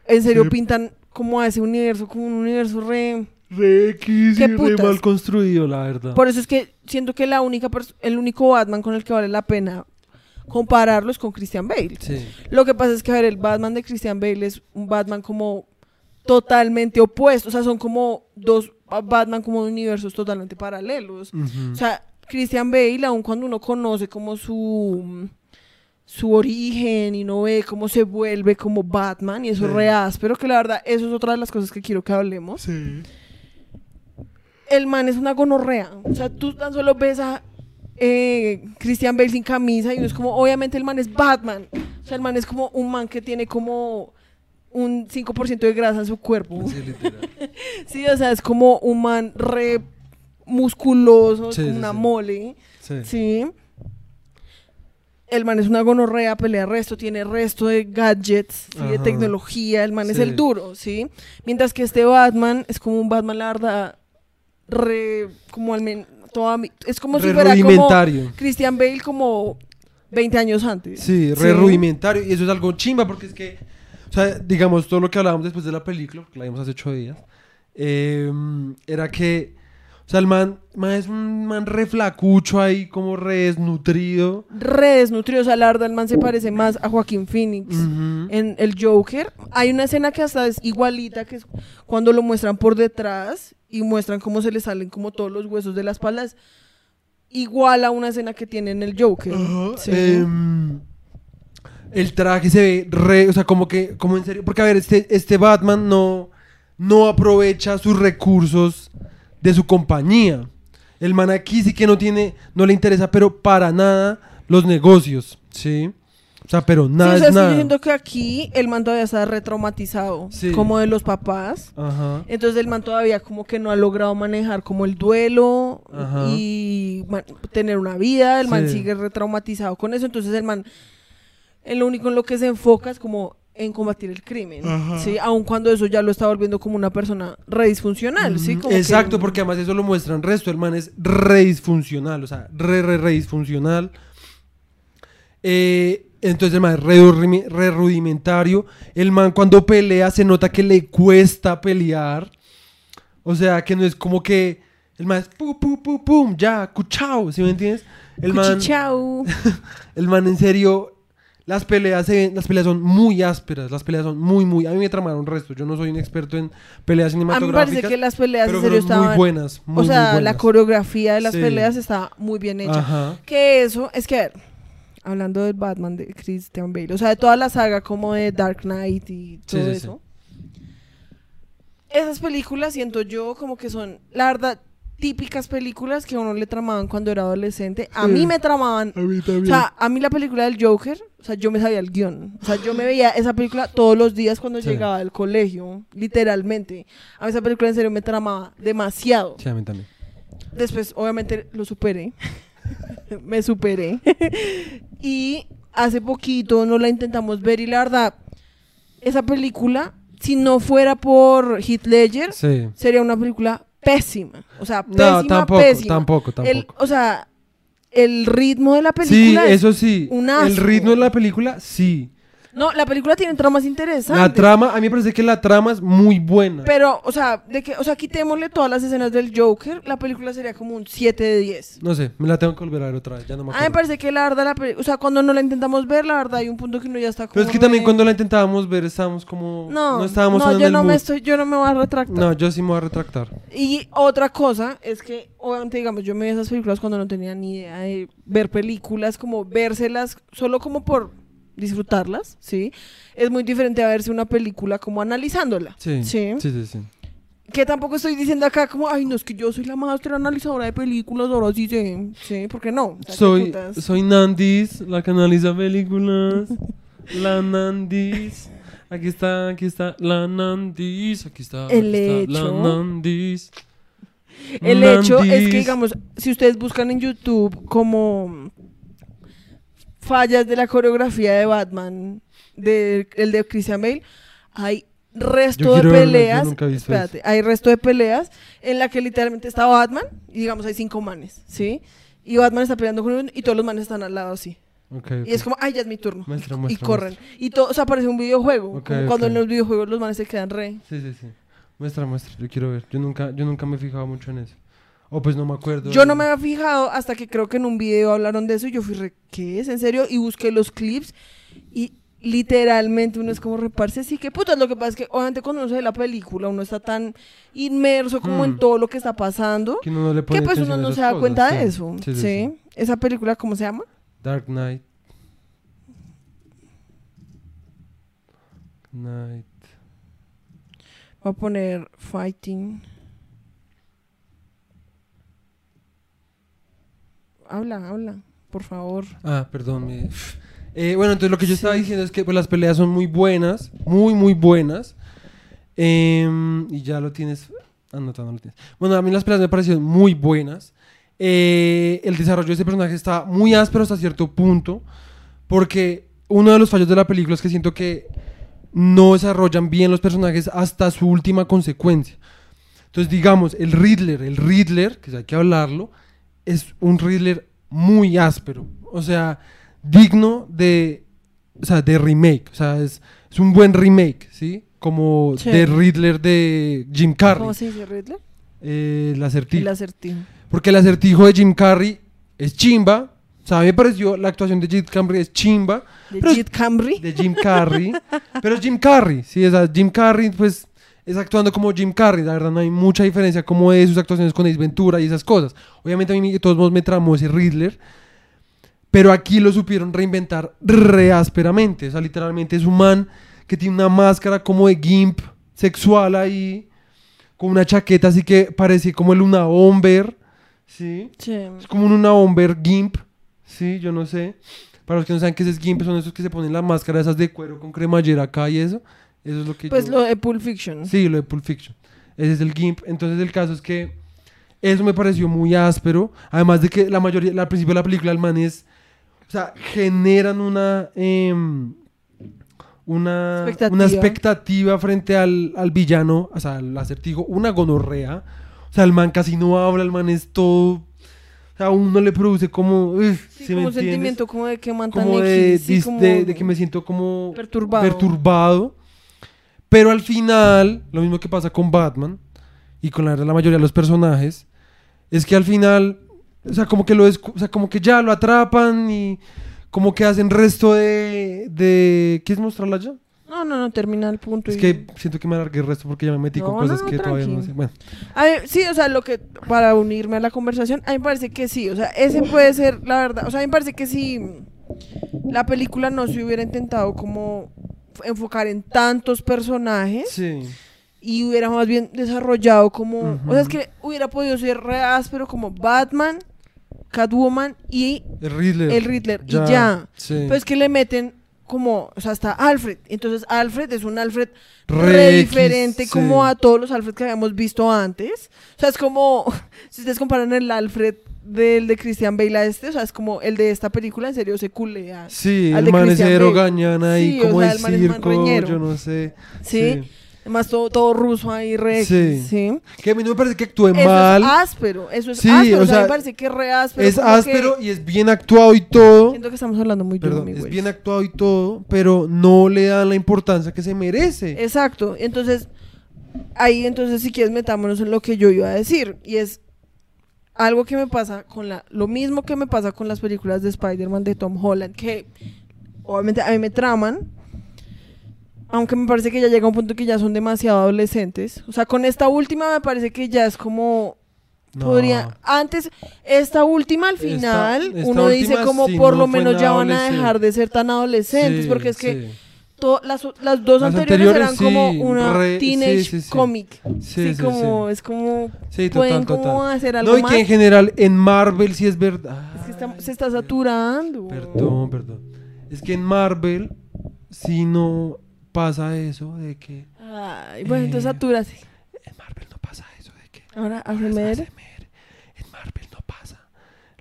En serio pintan como a ese universo, como un universo re... Re X y re mal construido, la verdad. Por eso es que siento que la única el único Batman con el que vale la pena compararlo es con Christian Bale. Sí. Lo que pasa es que, a ver, el Batman de Christian Bale es un Batman como totalmente opuestos. O sea, son como dos Batman como universos totalmente paralelos. O sea, Christian Bale, aun cuando uno conoce como su su origen y no ve cómo se vuelve como Batman y eso es Sí. re áspero, que la verdad, eso es otra de las cosas que quiero que hablemos. El man es una gonorrea. O sea, tú tan solo ves a eh, Christian Bale sin camisa y uno es como, obviamente el man es Batman. O sea, el man es como un man que tiene como un 5% de grasa en su cuerpo. Sí, literal. (laughs) Sí, o sea, es como un man re musculoso, Sí, una sí. mole. Sí. El man es una gonorrea, pelea resto, tiene resto de gadgets, ¿sí? de tecnología, el man es el duro, ¿sí? Mientras que este Batman es como un Batman, la verdad, re, como al men, toda mi- es como si fuera como. Christian Bale como 20 años antes. Sí, re rudimentario. Y eso es algo chimba porque es que, o sea, digamos, todo lo que hablábamos después de la película, porque la vimos hace ocho días, eh, era que, o sea, el man, man es un man re flacucho ahí, como re desnutrido. Re desnutrido, o sea, la verdad, el man se parece más a Joaquín Phoenix. En el Joker hay una escena que hasta es igualita, que es cuando lo muestran por detrás y muestran cómo se le salen como todos los huesos de la espalda. Es igual a una escena que tiene en el Joker. Sí. em, el traje se ve re, o sea, como que, como en serio, porque a ver, este, este Batman no, no aprovecha sus recursos de su compañía. El man aquí sí que no tiene, no le interesa, pero para nada los negocios, ¿sí? O sea, pero Sí, nada o sea, es estoy nada. diciendo que aquí el man todavía está retraumatizado, Sí. como de los papás. Ajá. Entonces el man todavía como que no ha logrado manejar como el duelo Ajá. y tener una vida. El man sigue retraumatizado con eso. Entonces el man, en lo único en lo que se enfoca es como en combatir el crimen. Ajá. ¿sí? Aun cuando eso ya lo está volviendo como una persona re disfuncional. ¿sí? Como que- Exacto, porque además eso lo muestran resto. El man es re disfuncional, o sea, re, re, re disfuncional. Eh, entonces el man es re, rudimentario. El man cuando pelea se nota que le cuesta pelear. O sea, que no es como que el man es pum, pum, pum, pum, ya, cuchao, ¿sí me entiendes? El man, (laughs) el man en serio, las peleas, se ven- las peleas son muy ásperas, las peleas son muy, muy, a mí me tramaron resto. Yo no soy un experto en peleas A mí me cinematográficas. parece que las peleas en serio fueron muy estaban... buenas, muy, o muy sea, la coreografía de las Sí. peleas está muy bien hecha. Ajá. Que eso, es que, a ver, hablando del Batman de Christian Bale, o sea, de toda la saga como de Dark Knight y Sí, todo sí, eso. Esas películas siento yo como que son, la verdad, típicas películas que a uno le tramaban cuando era adolescente. A mí me tramaban. A mí también. O sea, a mí la película del Joker, o sea, yo me sabía el guion. O sea, yo me veía esa película todos los días cuando Sí. llegaba al colegio, literalmente. A mí esa película en serio me tramaba demasiado. Sí, a mí también. Después, obviamente, lo superé. (laughs) Me superé. (laughs) y hace poquito nos la intentamos ver y la verdad, esa película, si no fuera por Heath Ledger, Sí. sería una película pésima. O sea, pésima, No, tampoco, pésima. tampoco, tampoco. El- o sea, el ritmo de la sí, película es- eso sí. un El asco. ritmo de la película, sí. No, la película tiene tramas interesantes. La trama, a mí me parece que la trama es muy buena. Pero, o sea, de que, o sea, quitémosle todas las escenas del Joker, la película sería como un 7 de 10. No sé, me la tengo que volver a ver otra vez, ya no me A mí acuerdo. me parece que la verdad, la peli- o sea, cuando no la intentamos ver, la verdad hay un punto que uno ya está como... Pero es que también cuando la intentábamos ver estábamos como... No, No, estábamos no, en yo el no me estoy, yo no me voy a retractar. No, yo sí me voy a retractar. Y otra cosa es que, obviamente, digamos, yo me vi esas películas cuando no tenía ni idea de ver películas, como vérselas solo como por disfrutarlas, ¿sí? Es muy diferente a verse una película como analizándola. Sí, Sí. sí, sí. sí. Que tampoco estoy diciendo acá como, ay, no, es que yo soy la maestra analizadora de películas, ahora sí sé, sí, ¿por qué no? O sea, qué Soy, Nandis, la que analiza películas. la Nandis. Aquí está, aquí está la Nandis. Aquí está, aquí El está la hecho- Nandis. El hecho es que, digamos, si ustedes buscan en YouTube como fallas de la coreografía de Batman, de, el de Christian Bale, hay resto de verlo, peleas. espérate, hay resto de peleas en la que literalmente está Batman y digamos hay cinco manes, ¿sí? Y Batman está peleando con uno y todos los manes están al lado así. Y es como, ay, ya es mi turno. Muestra, y muestra, corren. Y todo, o sea, parece un videojuego. Ok, como cuando en los videojuegos los manes se quedan re. Sí, sí, sí. Muestra, muestra. Yo quiero ver. Yo nunca, yo nunca me he fijado mucho en eso. O pues no me acuerdo. Yo no me había fijado hasta que creo que en un video hablaron de eso y yo fui re, ¿qué es? ¿En serio? Y busqué los clips y literalmente uno es como reparse, sí que putas, lo que pasa es que obviamente cuando uno se ve la película uno está tan inmerso como en Hmm. todo lo que está pasando Que uno no le pone que pues uno no se da cosas, cuenta sí. de eso, Sí, ¿sí? sí, sí. Esa película, ¿cómo se llama? Dark Knight. Knight. Voy a poner Fighting. Habla, habla, por favor. Ah, perdón. me- Eh, bueno, entonces lo que yo estaba Sí. diciendo es que pues, las peleas son muy buenas, muy, muy buenas. Em, y ya lo tienes anotado, no lo tienes. Bueno, a mí las peleas me parecieron muy buenas. Eh, el desarrollo de ese personaje está muy áspero hasta cierto punto. Porque uno de los fallos de la película es que siento que no desarrollan bien los personajes hasta su última consecuencia. Entonces, digamos, el Riddler, el Riddler, que hay que hablarlo, es un Riddler muy áspero. O sea, digno de, o sea, de remake. O sea, es, es un buen remake, ¿sí? Como Sí. de Riddler de Jim Carrey. ¿Cómo se dice Riddler? Eh, el acertijo. El acertijo. Porque el acertijo de Jim Carrey es chimba. O sea, a mí me pareció la actuación de Jim Carrey es chimba. De Jit Camry. De Jim Carrey. pero es Jim Carrey. Sí, o sea, Jim Carrey, pues, es actuando como Jim Carrey. La verdad, no hay mucha diferencia como de sus actuaciones con Ace Ventura y esas cosas. Obviamente, a mí de todos modos me tramó ese Riddler. Pero aquí lo supieron reinventar re ásperamente. O sea, literalmente es un man que tiene una máscara como de gimp sexual ahí. Con una chaqueta así que parece como el Una Bomber. ¿Sí? Sí. Es como un Una Bomber Gimp. Sí, yo no sé. Para los que no saben qué es Gimp, son esos que se ponen la máscara esas de cuero con cremallera acá y eso. Eso es lo que Pues yo- lo de Pulp Fiction. Sí, lo de Pulp Fiction. Ese es el GIMP. Entonces el caso es que eso me pareció muy áspero. Además de que la mayoría, al principio de la película, el man es... O sea, generan una... em, una Expectativa. una expectativa frente al, al villano, o sea, al acertijo, una gonorrea. O sea, el man casi no habla, el man es todo... O sea, a uno le produce como... uf, Sí, ¿sí como un sentimiento como de que mantan como de, sí, como de- de que me siento como perturbado. perturbado. Pero al final, lo mismo que pasa con Batman y con la, la mayoría de los personajes, es que al final, o sea, como que lo o sea, como que ya lo atrapan y como que hacen resto de, de ¿quieres mostrarla ya? No, no, no, termina el punto. Es y- que siento que me alargué el resto porque ya me metí con cosas no, que todavía no sé. Bueno, A ver, sí, o sea, lo que, para unirme a la conversación, a mí me parece que sí, o sea, ese puede ser, la verdad, o sea, a mí me parece que si la película no se hubiera intentado como enfocar en tantos personajes sí. y hubiera más bien desarrollado como, o sea, es que hubiera podido ser re áspero como Batman, Catwoman y El Riddler. el Riddler, y ya. Sí. Pues que le meten como, o sea, hasta Alfred. Entonces Alfred es un Alfred Re diferente como a todos los Alfred que habíamos visto antes. O sea, es como, (laughs) si ustedes comparan el Alfred del de Christian Bale a este, o sea, es como el de esta película, en serio, se culea. Sí, al el de man ahí, Sí, o como sea, el es más circo, yo no sé. ¿Sí? Además, todo, todo ruso ahí, re Sí. Que a mí no me parece que actúe Eso mal. es áspero, eso es Sí, áspero, o sea, me parece que es re áspero. es que- áspero y es bien actuado y todo. Siento que estamos hablando muy Perdón, es bien actuado y todo, pero no le dan la importancia que se merece. Exacto. Entonces, ahí entonces si quieres metámonos en lo que yo iba a decir. Y es algo que me pasa con la... Lo mismo que me pasa con las películas de Spider-Man de Tom Holland, que obviamente a mí me traman. Aunque me parece que ya llega un punto que ya son demasiado adolescentes. O sea, con esta última me parece que ya es como... No. Podría, antes, esta última al final, esta uno dice como por no lo menos ya van a dejar de ser tan adolescentes, Sí, porque es que sí. to- las, las dos Las anteriores, eran como una re- teenage sí, sí, sí. comic. Sí, como, es como, Sí, pueden total, como total. hacer algo No, y más. que en general en Marvel sí es verdad. Es que está- se está saturando. Perdón, perdón. Es que en Marvel sí no pasa eso de que. Ay, bueno, entonces Eh, satúrase. En Marvel no pasa eso de que. Ahora, Ahora ASMR. ASMR. En Marvel no pasa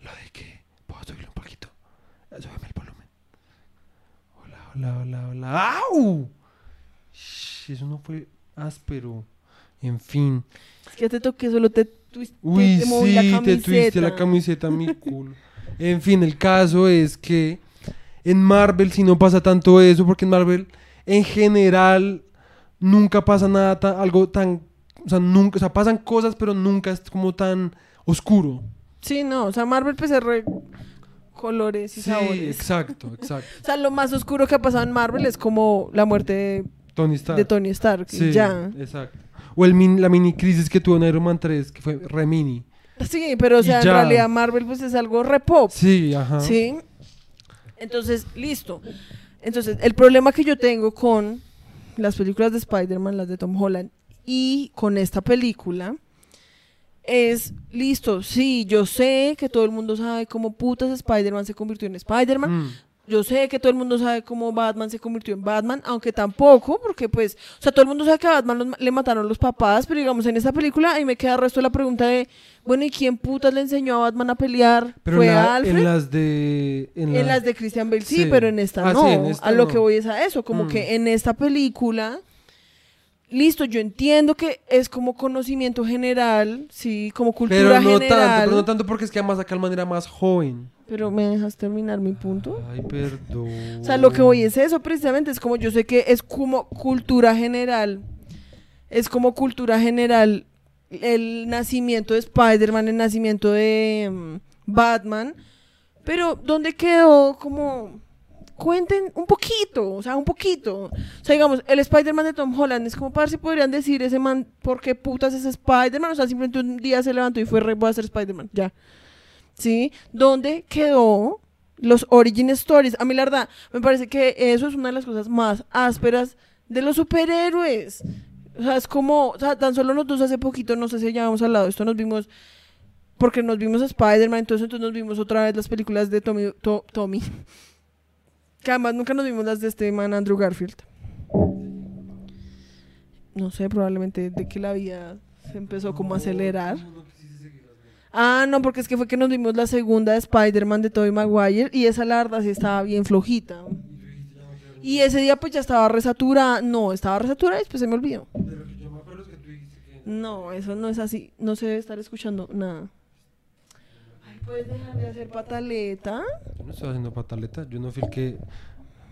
lo de que. ¿Puedo subirlo un poquito? Eh, Súbeme el volumen. Hola, hola, hola, hola. ¡Au! Shh, Eso no fue áspero. En fin. Es que te toqué, solo te, Uy, te moví sí, la te tuviste la camiseta mi culo. En fin, el caso es que en Marvel sí no pasa tanto eso, porque en Marvel en general nunca pasa nada, ta- algo tan, o sea, nunca, o sea, pasan cosas, pero nunca es como tan oscuro. Sí, no, o sea, Marvel pues es re colores y Sí, sabores. exacto, (laughs) exacto. O sea, lo más oscuro que ha pasado en Marvel es como la muerte de, Tony Stark. de Tony Stark. Sí, Ya. exacto. O el min- la mini crisis que tuvo en Iron Man 3, que fue re mini. Sí, pero o sea, en realidad Marvel pues es algo re pop. Sí, ajá. ¿Sí? Entonces, listo. Entonces, el problema que yo tengo con las películas de Spider-Man, las de Tom Holland, y con esta película, es, listo, sí, yo sé que todo el mundo sabe cómo putas Spider-Man se convirtió en Spider-Man, Mm. Yo sé que todo el mundo sabe cómo Batman se convirtió en Batman, aunque tampoco, porque pues, o sea, todo el mundo sabe que a Batman los- le mataron los papás, pero digamos, en esta película ahí me queda el resto de la pregunta de, bueno, ¿y quién putas le enseñó a Batman a pelear? Pero ¿Fue la- Alfred? en las de... En, En la- las de Christian Bale sí, Sí. pero en esta Ah, no. sí, en esta a lo que voy es a eso, como Mm. que en esta película, listo, yo entiendo que es como conocimiento general, sí, como cultura Pero no general. tanto, pero no tanto porque es que además acá el man era más joven. Pero me dejas terminar mi punto. Ay, perdón. O sea, lo que voy es eso precisamente, es como yo sé que es como cultura general. Es como cultura general el nacimiento de Spider-Man, el nacimiento de mm, Batman. Pero ¿dónde quedó como cuenten un poquito, o sea, un poquito. O sea, digamos, el Spider-Man de Tom Holland es como para si podrían decir ese man, ¿por qué putas es Spider-Man? O sea, simplemente un día se levantó y fue re, voy a ser Spider-Man, ya. ¿Sí? ¿Dónde quedó los origin stories? A mí la verdad, me parece que eso es una de las cosas más ásperas de los superhéroes. O sea, es como, o sea, tan solo nosotros hace poquito, no sé si ya hemos hablado esto, nos vimos, porque nos vimos Spider-Man, entonces, entonces nos vimos otra vez las películas de Tommy, To- Tommy. Que además nunca nos vimos las de este man Andrew Garfield. No sé, probablemente de que la vida se empezó como a acelerar. Ah, no, porque es que fue que nos vimos la segunda de Spider-Man de Tobey Maguire y esa la verdad sí estaba bien flojita. Y ese día pues ya estaba resaturada. No, estaba resaturada y después se me olvidó. No, eso no es así. No se debe estar escuchando nada. Ay, ¿puedes dejar de hacer pataleta? Yo no estoy haciendo pataleta, yo no fui el que...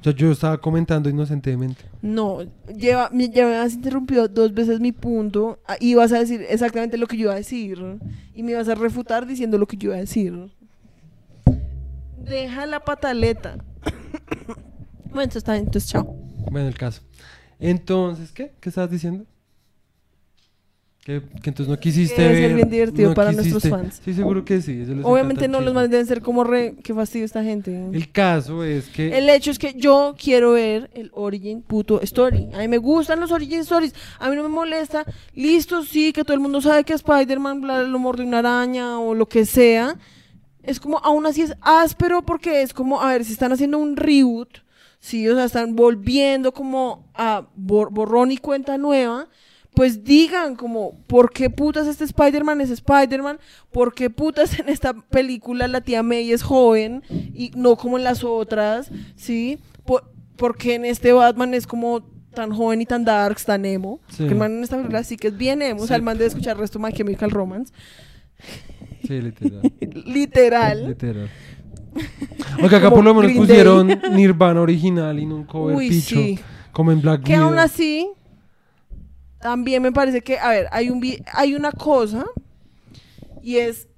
O sea, yo estaba comentando inocentemente. No, lleva, ya me has interrumpido dos veces mi punto ah, y vas a decir exactamente lo que yo iba a decir y me vas a refutar diciendo lo que yo iba a decir. Deja la pataleta. (coughs) bueno, entonces está bien, entonces chao. Bueno, el caso. Entonces, ¿qué? ¿Qué estabas diciendo? Que, que entonces no quisiste debe ser ver, bien divertido no para nuestros quisiste- fans. Sí, seguro que sí. eso les Obviamente no, los más deben ser como re... Qué fastidio esta gente. El caso es que... El hecho es que yo quiero ver el origin puto story. A mí me gustan los origin stories. A mí no me molesta. Listo, sí, que todo el mundo sabe que Spider-Man lo mordió una araña o lo que sea. Es como, aún así es áspero porque es como, a ver, si están haciendo un reboot, sí, o sea, están volviendo como a bor- borrón y cuenta nueva. Pues digan como, ¿por qué putas este Spider-Man es Spider-Man? ¿Por qué putas en esta película la tía May es joven y no como en las otras? ¿Sí? Por, porque en este Batman es como tan joven y tan darks, tan emo. Sí. Porque el man en esta película sí que es bien emo. O sea, Sí. el man debe escuchar el resto de My Chemical Romance. Sí, literal. (laughs) Literal. literal. (laughs) Aunque acá por lo menos pusieron Nirvana original y no un cover Uy, picho. sí. Como en Black Que aún así, también me parece que, a ver, hay, un hay una cosa y es,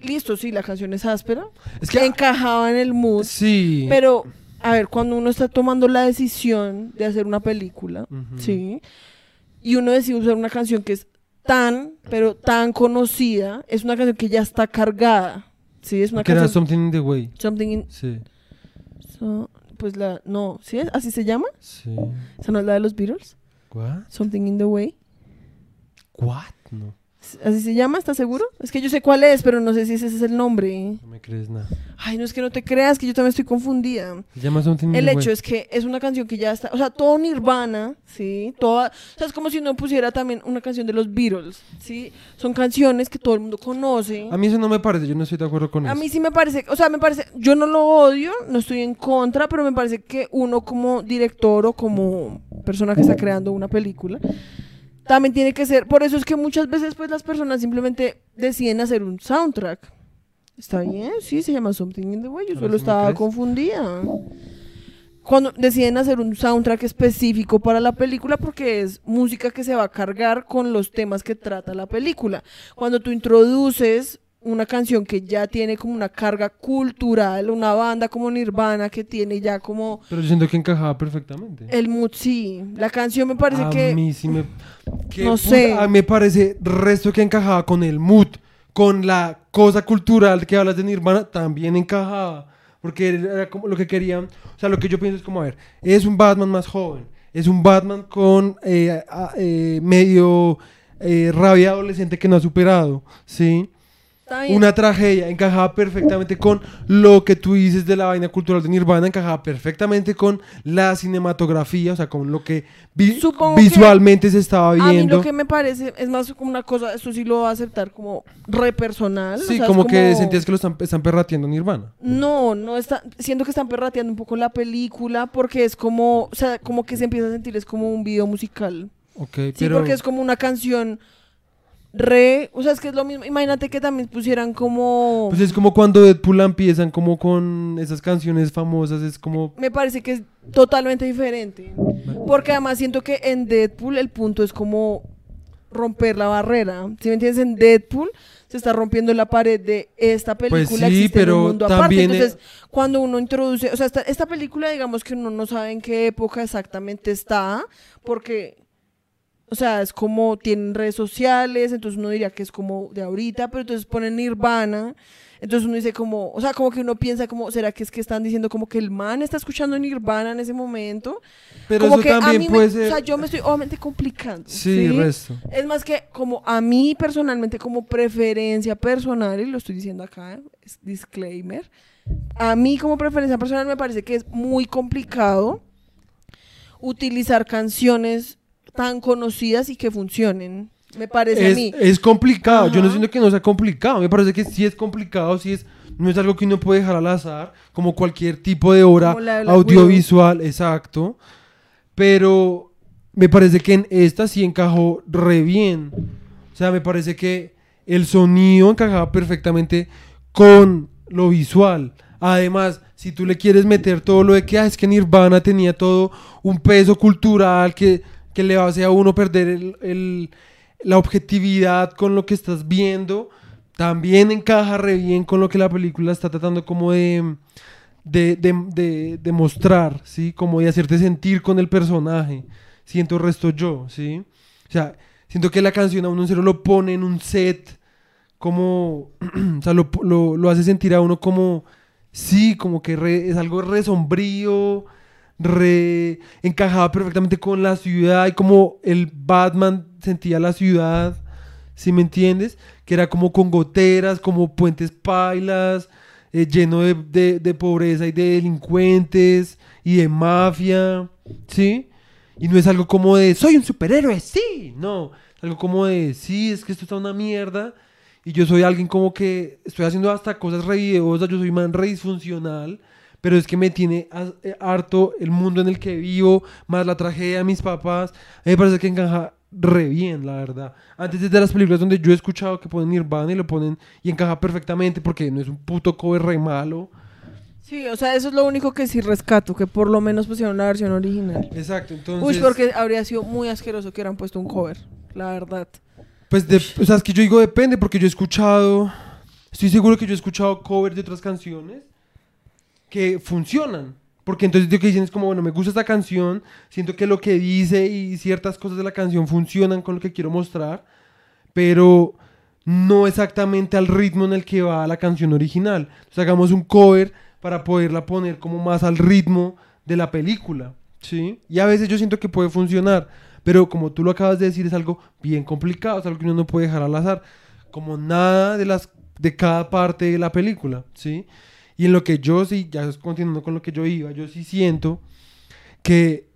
listo, sí, la canción es áspera, Es que que... encajaba en el mood, Sí. pero, a ver, cuando uno está tomando la decisión de hacer una película. ¿sí? Y uno decide usar una canción que es tan, pero tan conocida, es una canción que ya está cargada, ¿sí? Es una que era. Something in the Way. Something in- Sí. so- pues la... No, ¿sí? ¿Así se llama? Sí. ¿Esa no es la de los Beatles? ¿What? Something in the Way. ¿What? No. ¿Así se llama? ¿Estás seguro? Es que yo sé cuál es, pero no sé si ese es el nombre. No me crees nada. Ay, no es que no te creas, que yo también estoy confundida. Se llama Something in El hecho es que es una canción que ya está, o sea, todo Nirvana, ¿sí? Toda, o sea, es como si uno pusiera también una canción de los Beatles, ¿sí? Son canciones que todo el mundo conoce. A mí eso no me parece, yo no estoy de acuerdo con A eso. mí sí me parece, o sea, me parece, yo no lo odio, no estoy en contra, pero me parece que uno como director o como persona que está creando una película, también tiene que ser, por eso es que muchas veces pues las personas simplemente deciden hacer un soundtrack. Está bien, sí, se llama Something in the Way, yo solo estaba confundida. Cuando deciden hacer un soundtrack específico para la película porque es música que se va a cargar con los temas que trata la película. Cuando tú introduces una canción que ya tiene como una carga cultural, una banda como Nirvana que tiene ya como Pero yo siento que encajaba perfectamente. el mood, sí. La canción me parece a que... mí sí me... No sé. A mí me parece resto que encajaba con el mood, con la cosa cultural que hablas de Nirvana, también encajaba. Porque era como lo que querían... O sea, lo que yo pienso es como, a ver, es un Batman más joven. Es un Batman con eh, a- eh, medio eh, rabia adolescente que no ha superado, ¿sí? Una tragedia, encajaba perfectamente con lo que tú dices de la vaina cultural de Nirvana, encajaba perfectamente con la cinematografía, o sea, con lo que vi- Supongo que visualmente se estaba A mí viendo. lo que me parece es más como una cosa, esto sí lo voy a aceptar como re personal. o Sí, sea, como, que sentías que lo están, están perrateando Nirvana. No, no está, siento que están perrateando un poco la película porque es como, o sea, como que se empieza a sentir es como un video musical. Ok, Sí, pero... porque es como una canción re, o sea, es que es lo mismo, imagínate que también pusieran como Pues es como cuando Deadpool empiezan como con esas canciones famosas, es como... me parece que es totalmente diferente. Porque además siento que en Deadpool el punto es como romper la barrera. Si me entiendes, en Deadpool se está rompiendo la pared de esta película Pues sí, existe en pero un mundo también, aparte. Entonces, cuando uno introduce, o sea, esta, esta película, digamos que uno no sabe en qué época exactamente está, porque, o sea, es como tienen redes sociales, entonces uno diría que es como de ahorita, pero entonces ponen Nirvana. Entonces uno dice como, o sea, como que uno piensa como, ¿será que es que están diciendo como que el man está escuchando Nirvana en ese momento? Pero como eso que a también mí puede me, ser... o sea, yo me estoy obviamente complicando. Sí, resto. Es más que como a mí personalmente, como preferencia personal, y lo estoy diciendo acá, es disclaimer, a mí como preferencia personal me parece que es muy complicado utilizar canciones tan conocidas y que funcionen. Me parece a mí. es complicado, yo no siento que no sea complicado, me parece que sí es complicado, sí es, no es algo que uno puede dejar al azar, como cualquier tipo de obra de audiovisual, exacto, pero me parece que en esta sí encajó re bien, o sea, me parece que el sonido encajaba perfectamente con lo visual, además, si tú le quieres meter todo lo de que, ah, es que Nirvana tenía todo un peso cultural que, que le hace a uno perder el- el, la objetividad con lo que estás viendo también encaja re bien con lo que la película está tratando como de, de, de- de- de mostrar, ¿sí? Como de hacerte sentir con el personaje. Siento resto yo, ¿sí? O sea, siento que la canción a uno en serio lo pone en un set como, (clears throat) o sea, lo, lo- lo hace sentir a uno como, sí, como que re- es algo re sombrío, re encajaba perfectamente con la ciudad y como el Batman sentía la ciudad, ¿sí me entiendes? Que era como con goteras, como puentes pailas, eh, lleno de, de- pobreza y de delincuentes y de mafia, ¿sí? Y no es algo como de, soy un superhéroe, sí, no, es algo como de, sí, es que esto está una mierda y yo soy alguien como que estoy haciendo hasta cosas re yo soy man re disfuncional, pero es que me tiene eh, harto el mundo en el que vivo, más la tragedia de mis papás. A mí me parece que encaja re bien, la verdad. Antes de las películas donde yo he escuchado que ponen Nirvana y lo ponen y encaja perfectamente porque no es un puto cover re malo. Sí, o sea, eso es lo único que sí rescato, que por lo menos pusieron la versión original. Exacto, entonces... Uy, porque habría sido muy asqueroso que hubieran puesto un cover, la verdad. Pues, de, o sea, es que yo digo depende porque yo he escuchado, estoy seguro que yo he escuchado covers de otras canciones que funcionan. Porque entonces lo que dicen es como, bueno, me gusta esta canción, siento que lo que dice y ciertas cosas de la canción funcionan con lo que quiero mostrar, pero no exactamente al ritmo en el que va la canción original. Entonces hagamos un cover para poderla poner como más al ritmo de la película, ¿sí? Y a veces yo siento que puede funcionar, pero como tú lo acabas de decir, es algo bien complicado, es algo que uno no puede dejar al azar, como nada de las de cada parte de la película, ¿sí? Y en lo que yo sí, ya continuando con lo que yo iba, yo sí siento que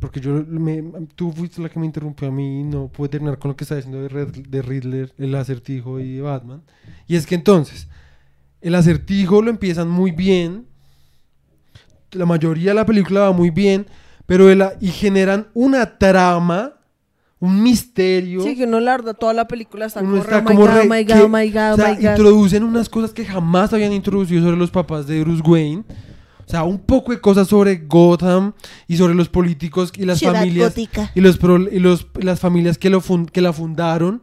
porque yo me, tú fuiste la que me interrumpió a mí y no pude terminar con lo que estaba diciendo de, de Riddler, el acertijo y de Batman. Y es que entonces, el acertijo lo empiezan muy bien, la mayoría de la película va muy bien, pero de la- y generan una trama, un misterio. Sí, que uno la verdad, toda la película está Uno como, está re, como my God, re- my que- God, my God, o sea, oh my God. introducen unas cosas que jamás habían introducido sobre los papás de Bruce Wayne. O sea, un poco de cosas sobre Gotham y sobre los políticos y las Ciudad familias gótica. y los pro- y los y las familias que lo que la fundaron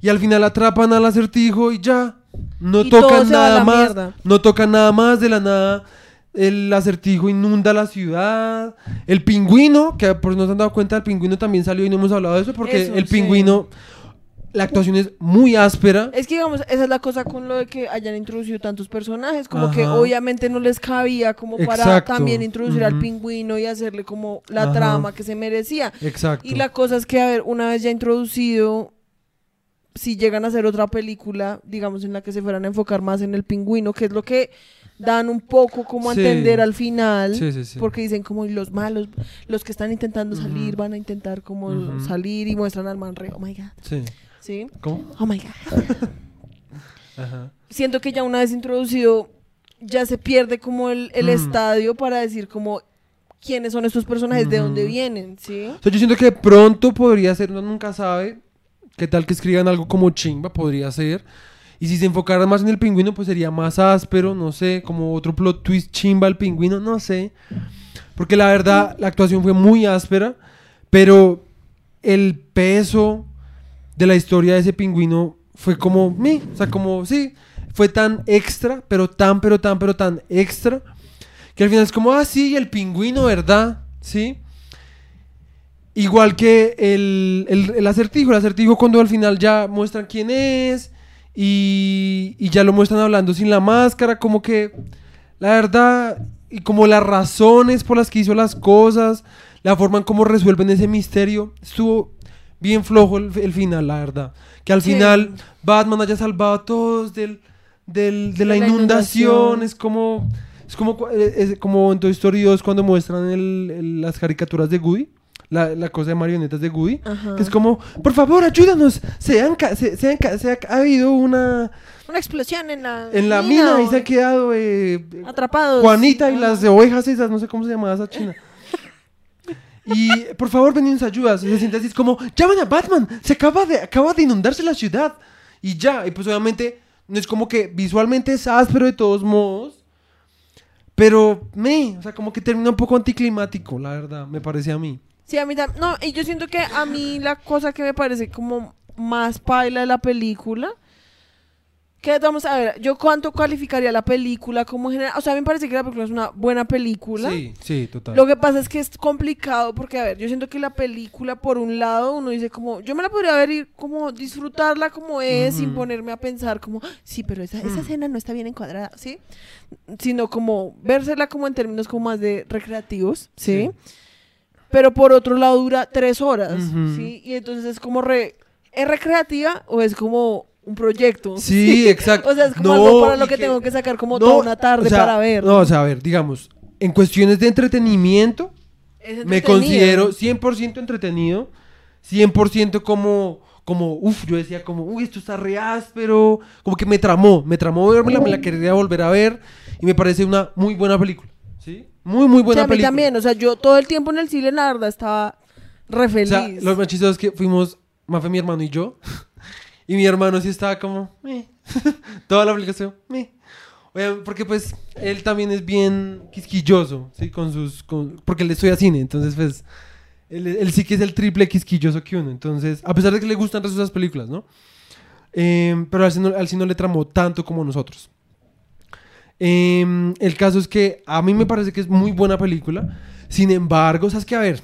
y al final atrapan al acertijo y ya. No Y tocan nada más. mierda. No tocan nada más de la nada. El acertijo inunda la ciudad. El pingüino, que por si no se han dado cuenta, el pingüino también salió y no hemos hablado de eso porque Eso, el sí. pingüino, la actuación es muy áspera. Es que, digamos, esa es la cosa con lo de que hayan introducido tantos personajes, como que obviamente no les cabía como para Exacto. también introducir al pingüino y hacerle como la Ajá. trama que se merecía. Exacto. Y la cosa es que, a ver, una vez ya introducido, si llegan a hacer otra película, digamos, en la que se fueran a enfocar más en el pingüino, que es lo que dan un poco como a Sí. entender al final, Sí, sí, sí. porque dicen como los malos, los que están intentando salir, van a intentar como salir y muestran al man re, oh my god, Sí. ¿sí? ¿Cómo? Oh my god. (laughs) Ajá. Siento que ya una vez introducido, ya se pierde como el, el estadio para decir como quiénes son estos personajes, de dónde vienen, ¿sí? O sea, yo siento que de pronto podría ser, uno nunca sabe, qué tal que escriban algo como chimba, podría ser. Y si se enfocaran más en el pingüino, pues sería más áspero, no sé, como otro plot twist chimba al pingüino, no sé. Porque la verdad, la actuación fue muy áspera, pero el peso de la historia de ese pingüino fue como, me, o sea, como, sí, fue tan extra, pero tan, pero tan, pero tan extra, que al final es como, ah, sí, el pingüino, ¿verdad? Sí. Igual que el, el- el acertijo, el acertijo cuando al final ya muestran quién es y, y ya lo muestran hablando sin la máscara, como que la verdad, y como las razones por las que hizo las cosas, la forma en cómo resuelven ese misterio, estuvo bien flojo el, el final, la verdad. Que al Sí. final Batman haya salvado a todos del, del- de la, De la inundación, inundación. es como... Es como, es como en Toy Story 2 cuando muestran el- el- las caricaturas de Woody, la, la cosa de marionetas de Woody, Ajá. que es como, por favor, ayúdanos, se, han ca- se, se han ca- se ha, ha habido una Una explosión en la, en la mina y se ha quedado eh, atrapados. Juanita y Ajá. las ovejas esas, no sé cómo se llamaba esa china. Y por favor, ven y nos ayudas. Se siente así, es como, llaman a Batman, se acaba de, acaba de inundarse la ciudad. Y ya, y pues obviamente, no es como que visualmente es áspero de todos modos. Pero, me, o sea, como que termina un poco anticlimático, la verdad, me parece a mí. Sí, a mí también. No, y yo siento que a mí la cosa que me parece como más paila de la película. Que vamos a ver, yo cuánto calificaría la película como general. O sea, a mí me parece que la película es una buena película. Sí, sí, total. Lo que pasa es que es complicado porque, a ver, yo siento que la película, por un lado, uno dice como, yo me la podría ver y como disfrutarla como es, sin ponerme a pensar como, "Ah, sí, pero esa, esa Mm. escena no está bien encuadrada, ¿sí? Sino como vérsela como en términos como más de recreativos, ¿sí? Sí. Pero por otro lado dura tres horas. ¿sí? Y entonces es como, re, ¿es recreativa o es como un proyecto? Sí, exacto. (laughs) O sea, es como No, algo para lo que, que- tengo que sacar como No, toda una tarde o sea, para ver. No, o sea, a ver, digamos, en cuestiones de entretenimiento, me considero 100% entretenido, 100% como, como, uff, yo decía como, uy, esto está re áspero, como que me tramó, me tramó verla, me la quería volver a ver y me parece una muy buena película, ¿sí? Muy, muy buena a mí película. también, o sea, yo todo el tiempo en el cine, la verdad, estaba re O feliz. sea, los es que fuimos, Mafe, mi hermano y yo, (laughs) y mi hermano sí estaba como, "Meh". (laughs) toda la aplicación, "Meh". Oigan, porque pues él también es bien quisquilloso, ¿sí? Con sus, con- porque él estudia cine, entonces pues él, él sí que es el triple quisquilloso que uno, entonces, a pesar de que le gustan esas películas, ¿no? Em, pero al sí, no, al sí no le tramó tanto como nosotros. Em, el caso es que a mí me parece que es muy buena película. Sin embargo, ¿sabes qué? A ver,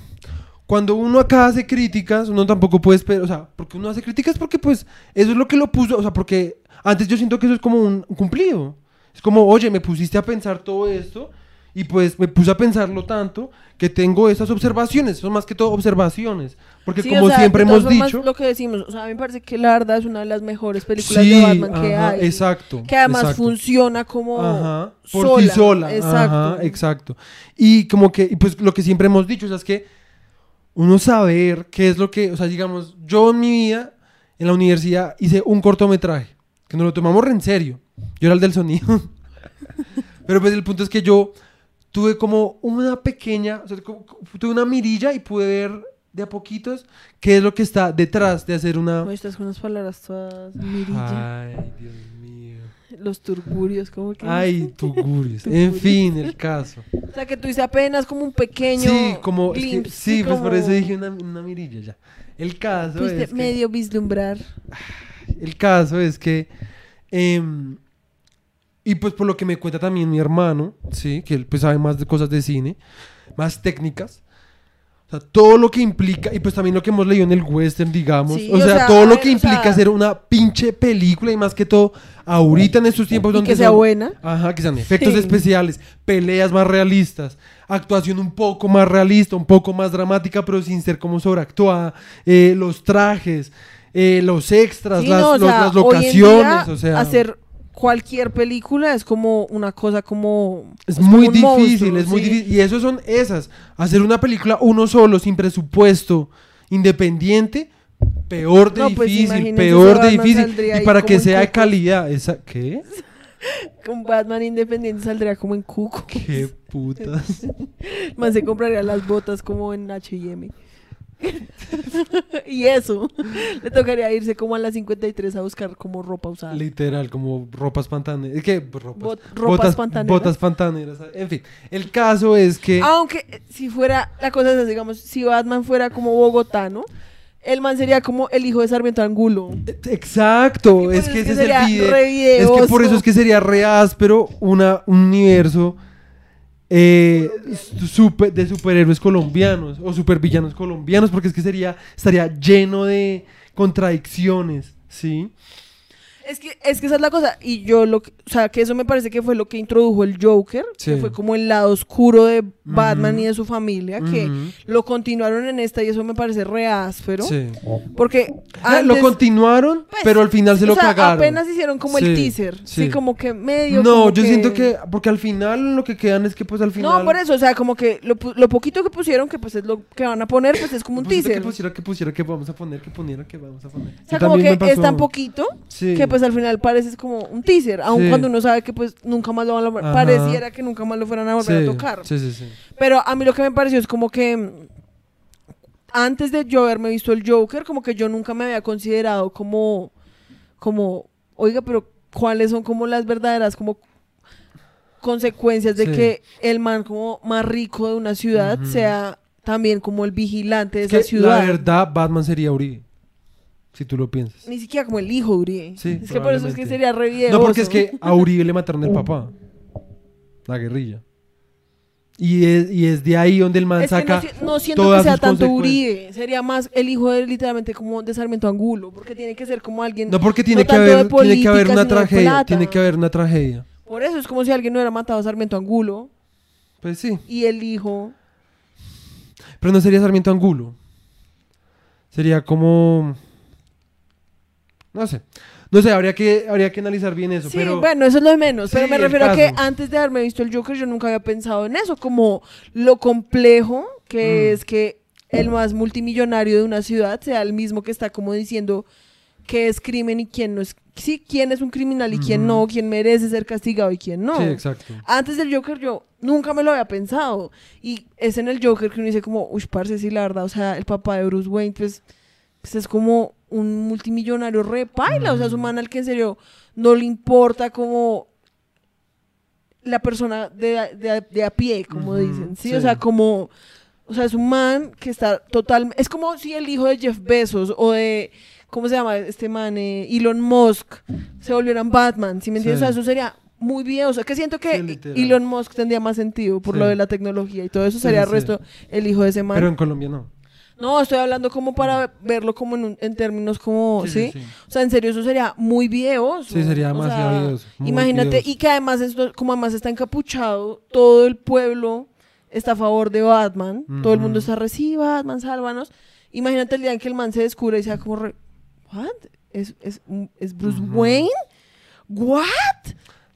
cuando uno acá hace críticas, uno tampoco puede esperar, o sea, porque uno hace críticas porque pues eso es lo que lo puso, o sea, porque antes yo siento que eso es como un cumplido. Es como, oye, me pusiste a pensar todo esto y pues me puse a pensarlo tanto que tengo esas observaciones, son más que todo observaciones, porque Sí, como o sea, siempre hemos dicho... Lo que decimos, o sea, a mí me parece que la verdad es una de las mejores películas Sí, de Batman que hay. exacto. Que además exacto. funciona como Ajá, por sola. sí sola. Exacto. Ajá, exacto. Y como que, y pues lo que siempre hemos dicho, o sea, es que uno saber qué es lo que, o sea, digamos, yo en mi vida, en la universidad, hice un cortometraje, que nos lo tomamos re en serio. Yo era el del sonido. (laughs) Pero pues el punto es que yo tuve como una pequeña, o sea, tuve una mirilla y pude ver de a poquitos qué es lo que está detrás de hacer una... Como estás con unas palabras todas mirilla. Ay, Dios mío. Los turburios, como que. Ay, tugurios. (laughs) En fin, el caso. O sea, que tú dices apenas como un pequeño. Sí, como. es que- glimpse, sí, pues por eso dije una, una mirilla ya. El caso pudiste es. que- medio vislumbrar. el caso es que. em, y pues por lo que me cuenta también mi hermano, sí, que él pues sabe más de cosas de cine, más técnicas. O sea, todo lo que implica, y pues también lo que hemos leído en el western, digamos. Sí, o, o sea, sea, todo a lo ver, que implica sea- hacer una pinche película y más que todo, ahorita en estos tiempos Y donde que sea son- buena. Ajá, que sean (laughs) efectos Sí. especiales, peleas más realistas, actuación un poco más realista, un poco más dramática, pero sin ser como sobreactuada, eh, los trajes, eh, los extras, Sí, las, no, los- sea, las locaciones, día, o sea, hacer cualquier película es como una cosa como es muy difícil, monstruo, es muy difícil. Y eso son esas, hacer una película uno solo, sin presupuesto, independiente, peor de No, pues, difícil, peor de difícil. Y para que sea de calidad, esa, ¿qué? (laughs) Un Batman independiente saldría como en cuco. ¿Qué putas? (laughs) Man se compraría las botas como en H&M. (laughs) y eso. Le tocaría irse como a las 53 a buscar como ropa usada. Literal, como ropas pantaneras. ¿Qué? Ropas. Bot- ropas pantaneras. Botas pantaneras. En fin, el caso es que. Aunque eh, si fuera, la cosa es, digamos, si Batman fuera como bogotano, el man sería como el hijo de Sarmiento Angulo. Exacto, por es que es que ese es el video. Es que por eso es que sería re áspero una, un universo eh, super- de superhéroes colombianos o supervillanos colombianos, porque es que sería, estaría lleno de contradicciones, ¿sí? Es que, es que esa es la cosa. Y yo lo que, o sea, que eso me parece que fue lo que introdujo el Joker, Sí. que fue como el lado oscuro de Batman y de su familia, que lo continuaron en esta y eso me parece re áspero. Sí. Porque Ah, lo antes- continuaron, pues, pero al final se lo sea, cagaron. apenas hicieron como el teaser. Sí, sí. como que medio. No, yo siento que, porque al final lo que quedan es que pues al final... No, por eso, o sea, como que lo, lo poquito que pusieron, que pues es lo que van a poner, pues es como un teaser. Que pusiera, que pusiera, que vamos a poner, que poniera, que vamos a poner. O sea, como que es tan poquito Sí. que pues al final parece como un teaser, aun Sí. cuando uno sabe que pues nunca más lo van a Ajá. pareciera que nunca más lo fueran a volver sí, a tocar. Sí, sí, sí. Pero a mí lo que me pareció es como que mm, antes de yo haberme visto el Joker, como que yo nunca me había considerado como como oiga, pero cuáles son como las verdaderas como consecuencias de que el man como más rico de una ciudad sea también como el vigilante de Es esa ciudad. La verdad, Batman sería Uribe. Si tú lo piensas. Ni siquiera como el hijo de Uribe. Sí, es que por eso es que sería re No, porque es que a Uribe le mataron el papá. La guerrilla. Y es, y es de ahí donde el man Es que saca. no, si- no siento que sea tanto. Uribe, sería más el hijo de literalmente como de Sarmiento Angulo, porque tiene que ser como alguien. No, porque tiene, no que, haber, tiene que haber política, una tragedia. Tiene que haber una tragedia. Por eso es como si alguien no hubiera matado a Sarmiento Angulo Pues sí. y el hijo. Pero no sería Sarmiento Angulo. Sería como. No sé. No sé, habría que, habría que analizar bien eso. Sí, pero bueno, eso es lo de menos. Pero Sí, me el refiero a que antes de haberme visto el Joker, yo nunca había pensado en eso, como lo complejo que Mm. es que el más multimillonario de una ciudad sea el mismo que está como diciendo que es crimen y quién no es. Sí, quién es un criminal y quién Ujú. no, quién merece ser castigado y quién no. Sí, exacto. Antes del Joker yo nunca me lo había pensado. Y es en el Joker que uno dice como, uy, parce, sí, la verdad, o sea, el papá de Bruce Wayne, pues, pues es como un multimillonario re paila. O sea, es un man al que en serio no le importa como la persona de, de- de a pie, como dicen. ¿sí? sí. O sea, como... O sea, es un man que está total... Es como si el hijo de Jeff Bezos o de... ¿Cómo se llama este man? Eh, Elon Musk se volvieran Batman. ¿Sí me entiendes? Sí. O sea, eso sería muy bien. O sea, que siento que Sí. Elon Musk tendría más sentido por lo de la tecnología y todo eso sería el resto el hijo de ese man. Pero en Colombia no. No, estoy hablando como para verlo como en, un- en términos como, ¿sí? Sí, sí, sí. O sea, en serio, eso sería muy videoso. Sí, sería demasiado sea, videoso, Imagínate, videoso. y que además, esto, como además está encapuchado, todo el pueblo está a favor de Batman. Todo el mundo está, recibe Batman, sálvanos. Imagínate el día en que el man se descubre y sea como, re- ¿what? ¿Es, es, es Bruce. Wayne? ¿What?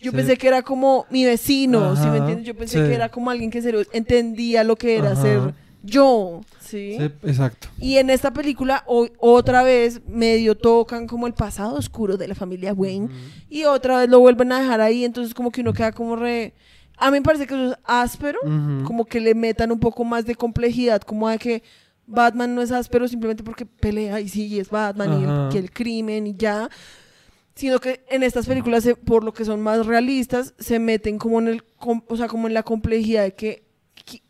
Yo Sí. pensé que era como mi vecino, ¿sí me entiendes? Yo pensé sí. que era como alguien que serio entendía lo que era Ajá. ser yo, ¿sí? Sí, exacto. Y en esta película o- otra vez medio tocan como el pasado oscuro de la familia Wayne y otra vez lo vuelven a dejar ahí, entonces como que uno queda como re... A mí me parece que eso es áspero, como que le metan un poco más de complejidad, como de que Batman no es áspero simplemente porque pelea y sí, y es Batman y el, que el crimen y ya, sino que en estas películas, se- por lo que son más realistas, se meten como en el, o sea, como en la complejidad de que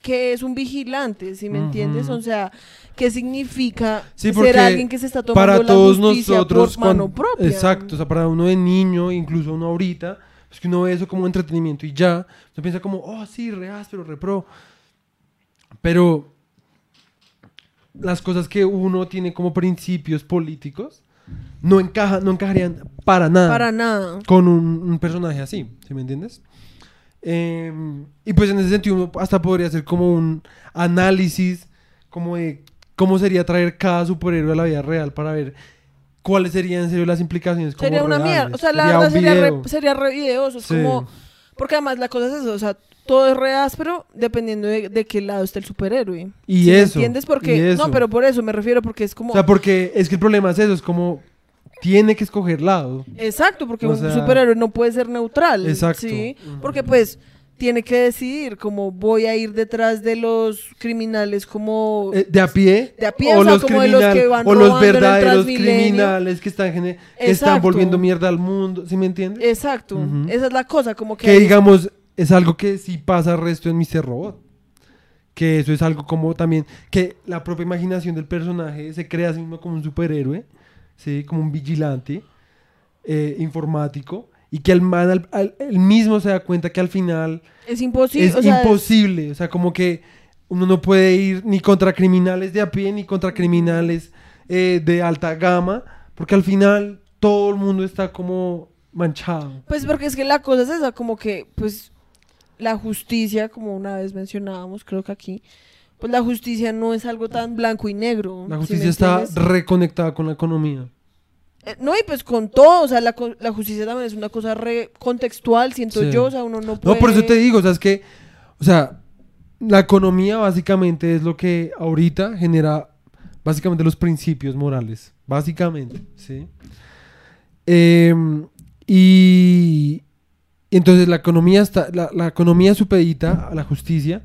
qué es un vigilante, si me entiendes? Ujú. O sea, ¿qué significa Sí, ser alguien que se está tomando para la todos justicia nosotros por mano propia? exacto o sea para uno de niño incluso uno ahorita es que uno ve eso como entretenimiento y ya uno piensa como oh sí re áspero re pro pero las cosas que uno tiene como principios políticos no encaja no encajarían para nada Para nada. con un, un personaje así, ¿sí me entiendes? Eh, y pues en ese sentido uno hasta podría hacer como un análisis como de cómo sería traer cada superhéroe a la vida real para ver cuáles serían en serio las implicaciones. como Sería una reales. mierda. O sea, la Sería verdad sería re, sería re videoso. Es Sí. como. Porque además la cosa es eso. O sea, todo es re áspero dependiendo de, de qué lado está el superhéroe. Y ¿Sí me eso, ¿Entiendes? Porque. No, pero por eso me refiero, porque es como. O sea, porque es que el problema es eso, es como tiene que escoger lado. Exacto, porque O un superhéroe no puede ser neutral. Exacto. Sí. Porque pues tiene que decidir como voy a ir detrás de los criminales como Eh, de a pie, De a pie, o sea, como de los que van o los verdaderos criminales que están, que volviendo mierda al mundo, ¿sí me entiendes? Exacto. Esa es la cosa, como que que hay- digamos es algo que sí pasa resto en Mr. Robot. Que eso es algo como también que la propia imaginación del personaje se crea a sí mismo como un superhéroe, ¿sí? como un vigilante eh, informático y que el man al- al- él mismo se da cuenta que al final es imposible. es o sea, es- imposible, o sea, como que uno no puede ir ni contra criminales de a pie ni contra criminales eh, de alta gama, porque al final todo el mundo está como manchado. Pues porque es que la cosa es esa, como que, pues, la justicia, como una vez mencionábamos, creo que aquí, pues la justicia no es algo tan blanco y negro. La ¿sí justicia está reconectada con la economía. Eh, no, y pues con todo, o sea, la, la justicia también es una cosa re contextual, siento Sí. yo, o sea, uno no puede... No, por eso te digo, o sea, es que, o sea, la economía básicamente es lo que ahorita genera básicamente los principios morales, básicamente, ¿sí? Em, y entonces la economía está, la, la economía supedita a la justicia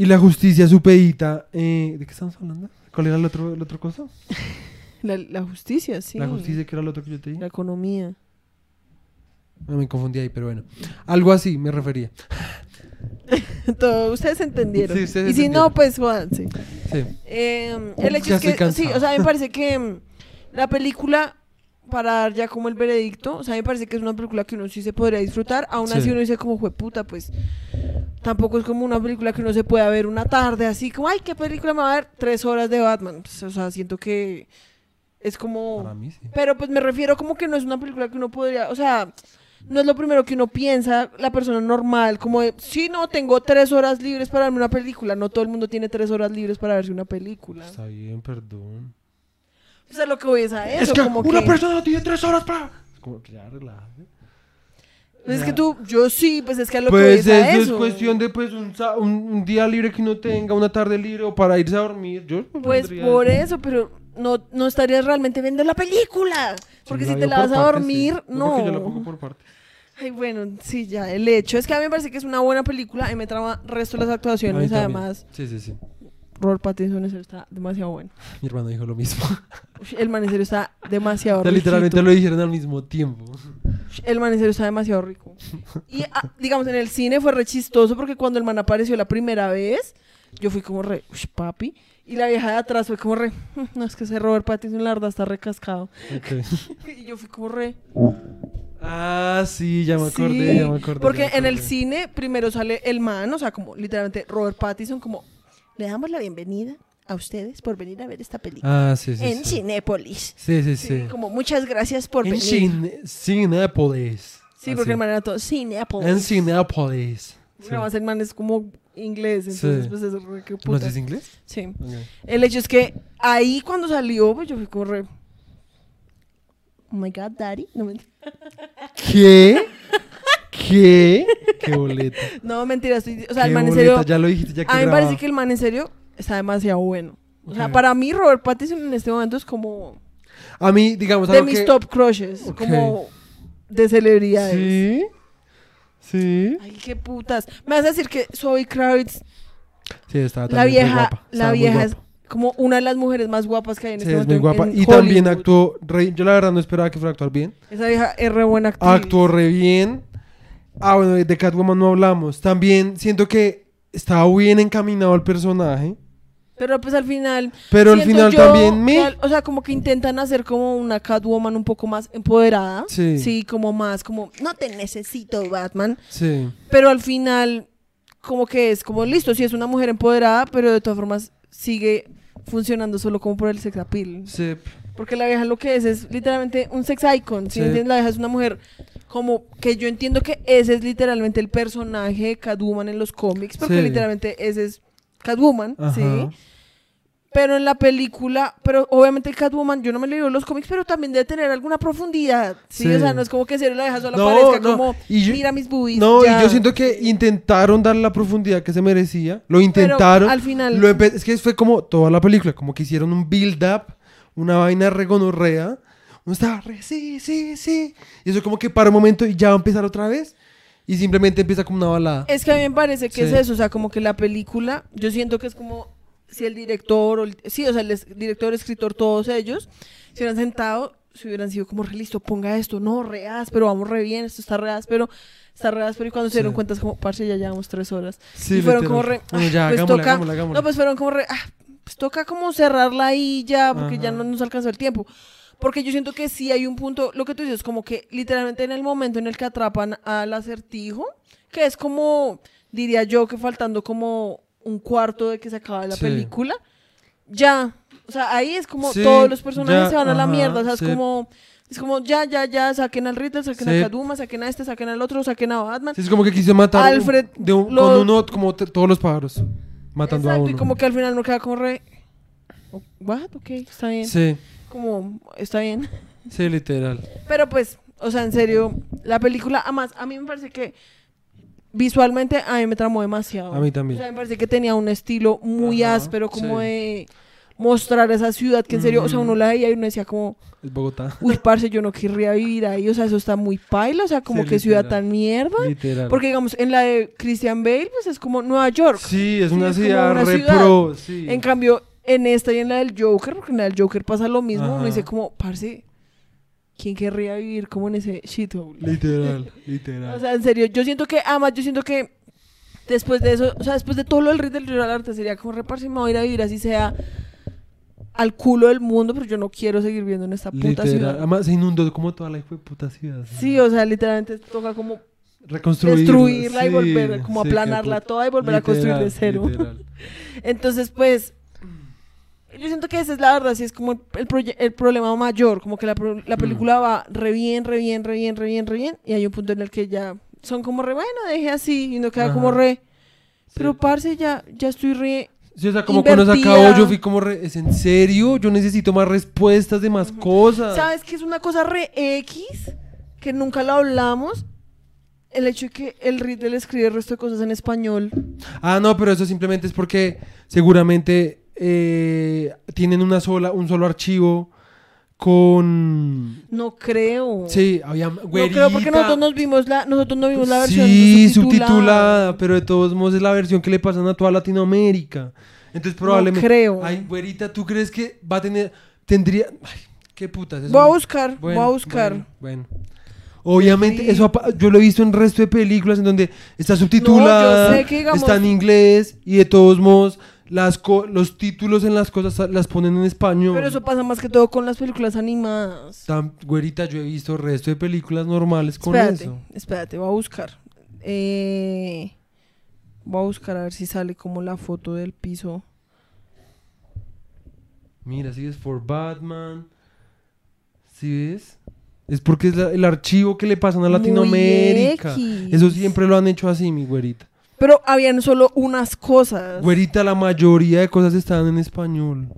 y la justicia supedita, eh, ¿de qué estamos hablando? ¿Cuál era el otro, el otro cosa? (laughs) La, la justicia, sí. La justicia, que era lo otro que yo te dije. La economía. No, me confundí ahí, pero bueno. Algo así me refería. (laughs) Todo, ustedes entendieron. Sí, ustedes y si entendieron. no, pues jódanse. Sí. Eh, el hecho Ya es que, sí, o sea, me parece que mm, la película, para dar ya como el veredicto, o sea, me parece que es una película que uno sí se podría disfrutar, aún así Sí. uno dice como fue puta, pues tampoco es como una película que uno se pueda ver una tarde, así como, ay, ¿qué película me va a ver? Tres horas de Batman. Pues, o sea, siento que es como... Para mí sí. Pero pues me refiero como que no es una película que uno podría, o sea, no es lo primero que uno piensa, la persona normal, como de, sí, no, tengo tres horas libres para verme una película, no todo el mundo tiene tres horas libres para verse una película. Está bien, perdón. O sea, lo que voy es a eso, es que como una que... persona tiene tres horas para... Es como, ya, relájate. pues es que tú, yo sí, pues es que a lo que Pues voy es a eso eso. es cuestión de pues un, un, un día libre que uno tenga, una tarde libre o para irse a dormir. Yo Pues por eso, pero no, no estarías realmente viendo la película. Porque Sí, si te la vas a dormir, sí. no. porque yo la pongo por partes. Ay, bueno, sí, ya, el hecho es que a mí me parece que es una buena película y me trama resto de las actuaciones, además. Sí, sí, sí. Robert Pattinson en serio está demasiado bueno. (laughs) Mi hermano dijo lo mismo. Ush, El man en serio está demasiado O sea, rico. literalmente lo dijeron al mismo tiempo. El man en serio está demasiado rico. Y ah, digamos, en el cine fue re chistoso porque cuando el man apareció la primera vez, yo fui como re, ush, papi. Y la vieja de atrás fue como re, no es que ese Robert Pattinson la verdad está recascado. Ok. (laughs) Y yo fui como re. Ah, sí, ya me acordé, sí, ya me acordé. Porque en el cine primero sale el man, o sea, como literalmente Robert Pattinson, como le damos la bienvenida a ustedes por venir a ver esta película Ah, sí, sí. en sí. Cinépolis. Sí, sí, Sí. Como muchas gracias por En venir. Cine- Cinépolis. Sí, porque Así. man era todo Cinépolis. En Cinépolis. Además, el man es como inglés, entonces, Sí. pues es re que ¿No haces inglés? Sí. El hecho es que ahí cuando salió, pues yo fui como re. Oh my god, daddy. No, ment- ¿Qué? ¿Qué? Qué boleta. (laughs) no mentira, estoy. O sea, el man en serio. Ya lo dijiste, ya que A mí me parece que el man en serio está demasiado bueno. O sea, para mí, Robert Pattinson en este momento es como A mí, digamos, de algo mis que... top crushes. Como de celebridades. Sí. Sí. Ay, qué putas. Me vas a decir que Zoe Kravitz, Sí, estaba la muy vieja, la muy vieja es como una de las mujeres más guapas que hay en Sí, este es muy momento. guapa. en Y también actuó... re- Yo la verdad no esperaba que fuera a actuar bien. Esa vieja es re buena actriz. Actuó re bien. Ah, bueno, de Catwoman no hablamos. También siento que estaba bien encaminado el personaje. Pero pues al final. Pero al final yo también me... o sea, como que intentan hacer como una Catwoman un poco más empoderada. Sí. como más, como, no te necesito, Batman. Sí. Pero al final, como que es como listo, sí es una mujer empoderada, pero de todas formas sigue funcionando solo como por el sex appeal. Sí. Porque la vieja lo que es es literalmente un sex icon. ¿sí Sí. entiendes? La vieja es una mujer como que yo entiendo que ese es literalmente el personaje de Catwoman en los cómics, porque Sí. literalmente ese es Catwoman, ¿sí? Ajá. Pero en la película, pero obviamente Catwoman, yo no me leí los cómics, pero también debe tener alguna profundidad, ¿sí? Sí. O sea, no es como que se la deja solo No, aparezca no, como, y yo- mira mis boobies. No, ya. y yo siento que intentaron darle la profundidad que se merecía. Lo Pero intentaron. al final... Lo es que fue como toda la película, como que hicieron un build-up, una vaina regonorrea. Uno estaba re, sí, sí, sí. Y eso como que para un momento y ya va a empezar otra vez. Y simplemente empieza como una balada. Es que a mí me parece que Sí. es eso, o sea, como que la película, yo siento que es como si el director, o el- sí, o sea, el director, escritor, todos ellos, se hubieran sentado, se hubieran sido como, re listo, ponga esto, no, re pero vamos re bien, esto está re pero está re pero y cuando se dieron cuenta es como, parce, ya llevamos tres horas. Sí, y fueron literal. como re, Bueno, ah, ya, pues hagámosla, toca, no, pues fueron como re, ah, pues toca como cerrarla ahí ya, porque ya no nos alcanzó el tiempo. Porque yo siento que sí hay un punto, lo que tú dices, como que literalmente en el momento en el que atrapan al acertijo, que es como, diría yo, que faltando como un cuarto de que se acaba la Sí. película, ya, o sea, ahí es como Sí, todos los personajes ya, se van a la mierda, o sea, es sí. como... Es como, ya, ya, ya, saquen al Riddler, saquen a Kaduma, saquen a este, saquen al otro, saquen a Batman. Es como que quiso matar un- Alfred de un- lo- con uno, como te- todos los pájaros. Matando Exacto, a uno. y como que al final no queda como re... What? Ok, está bien. Sí, Como, está bien. sí, literal. Pero pues, o sea, en serio, la película, además, a mí me parece que visualmente a mí me tramó demasiado. A mí también. O sea, me parece que tenía un estilo muy Ajá, áspero, como sí. de mostrar esa ciudad que en serio, o sea, uno la veía y uno decía como, Es Bogotá. uy, parce, yo no querría vivir ahí, o sea, eso está muy paila, o sea, como Sí, que ciudad tan mierda. Literal. Porque, digamos, en la de Christian Bale, pues es como Nueva York. Sí, es una ciudad una re ciudad. pro. Sí. En cambio, en esta y en la del Joker, porque en la del Joker pasa lo mismo, uno dice como, parce, ¿quién querría vivir como en ese shithole? Literal, (laughs) literal. O sea, en serio, yo siento que, además, yo siento que después de eso, o sea, después de todo lo del Riddler del al arte, sería como reparse, me voy a ir a vivir así sea al culo del mundo, pero yo no quiero seguir viviendo en esta puta literal. ciudad. Además, se inundó como toda la hijo de puta ciudad. Sí, o sea, literalmente toca como Reconstruirla. destruirla y sí, volver, como sí, aplanarla toda y volver a construir de cero. (laughs) Entonces, pues, yo siento que esa es la verdad, sí es como el, el problema mayor, como que la, pro- la película va re bien, re bien, re bien, re bien, re bien, y hay un punto en el que ya son como re, bueno, deje así, y no queda como re, pero parce, ya, ya estoy re, Sí, o sea, como cuando acabó, yo fui como, re- ¿es en serio? Yo necesito más respuestas de más cosas. ¿sabes qué es una cosa re X? Que nunca lo hablamos, el hecho de que el Riddle escribe el resto de cosas en español. Ah, no, pero eso simplemente es porque seguramente eh, tienen una sola, un solo archivo con... No creo. Sí, había... No creo porque nosotros nos vimos la, nosotros no vimos la versión Sí, subtitulada. subtitulada, pero de todos modos es la versión que le pasan a toda Latinoamérica. Entonces probablemente... creo. Ay, güerita, ¿tú crees que va a tener... Tendría... Ay, qué putas. eso Voy a no- buscar, voy a Bueno, buscar. Bueno, bueno. Obviamente, Sí. eso yo lo he visto en resto de películas en donde está subtitulada, No, yo sé que, digamos- está en inglés y de todos modos las co- los títulos en las cosas sa- las ponen en español. Pero eso pasa más que todo con las películas animadas. Tan- güerita, yo he visto resto de películas normales con Espérate, eso. espérate, voy a buscar. Eh, voy a buscar a ver si sale como la foto del piso. Mira, si es for Batman. ¿Sí ves? Es porque es la- el archivo que le pasan a Latinoamérica. Eso siempre lo han hecho así, mi güerita. Pero habían solo unas cosas. Güerita, la mayoría de cosas están en español.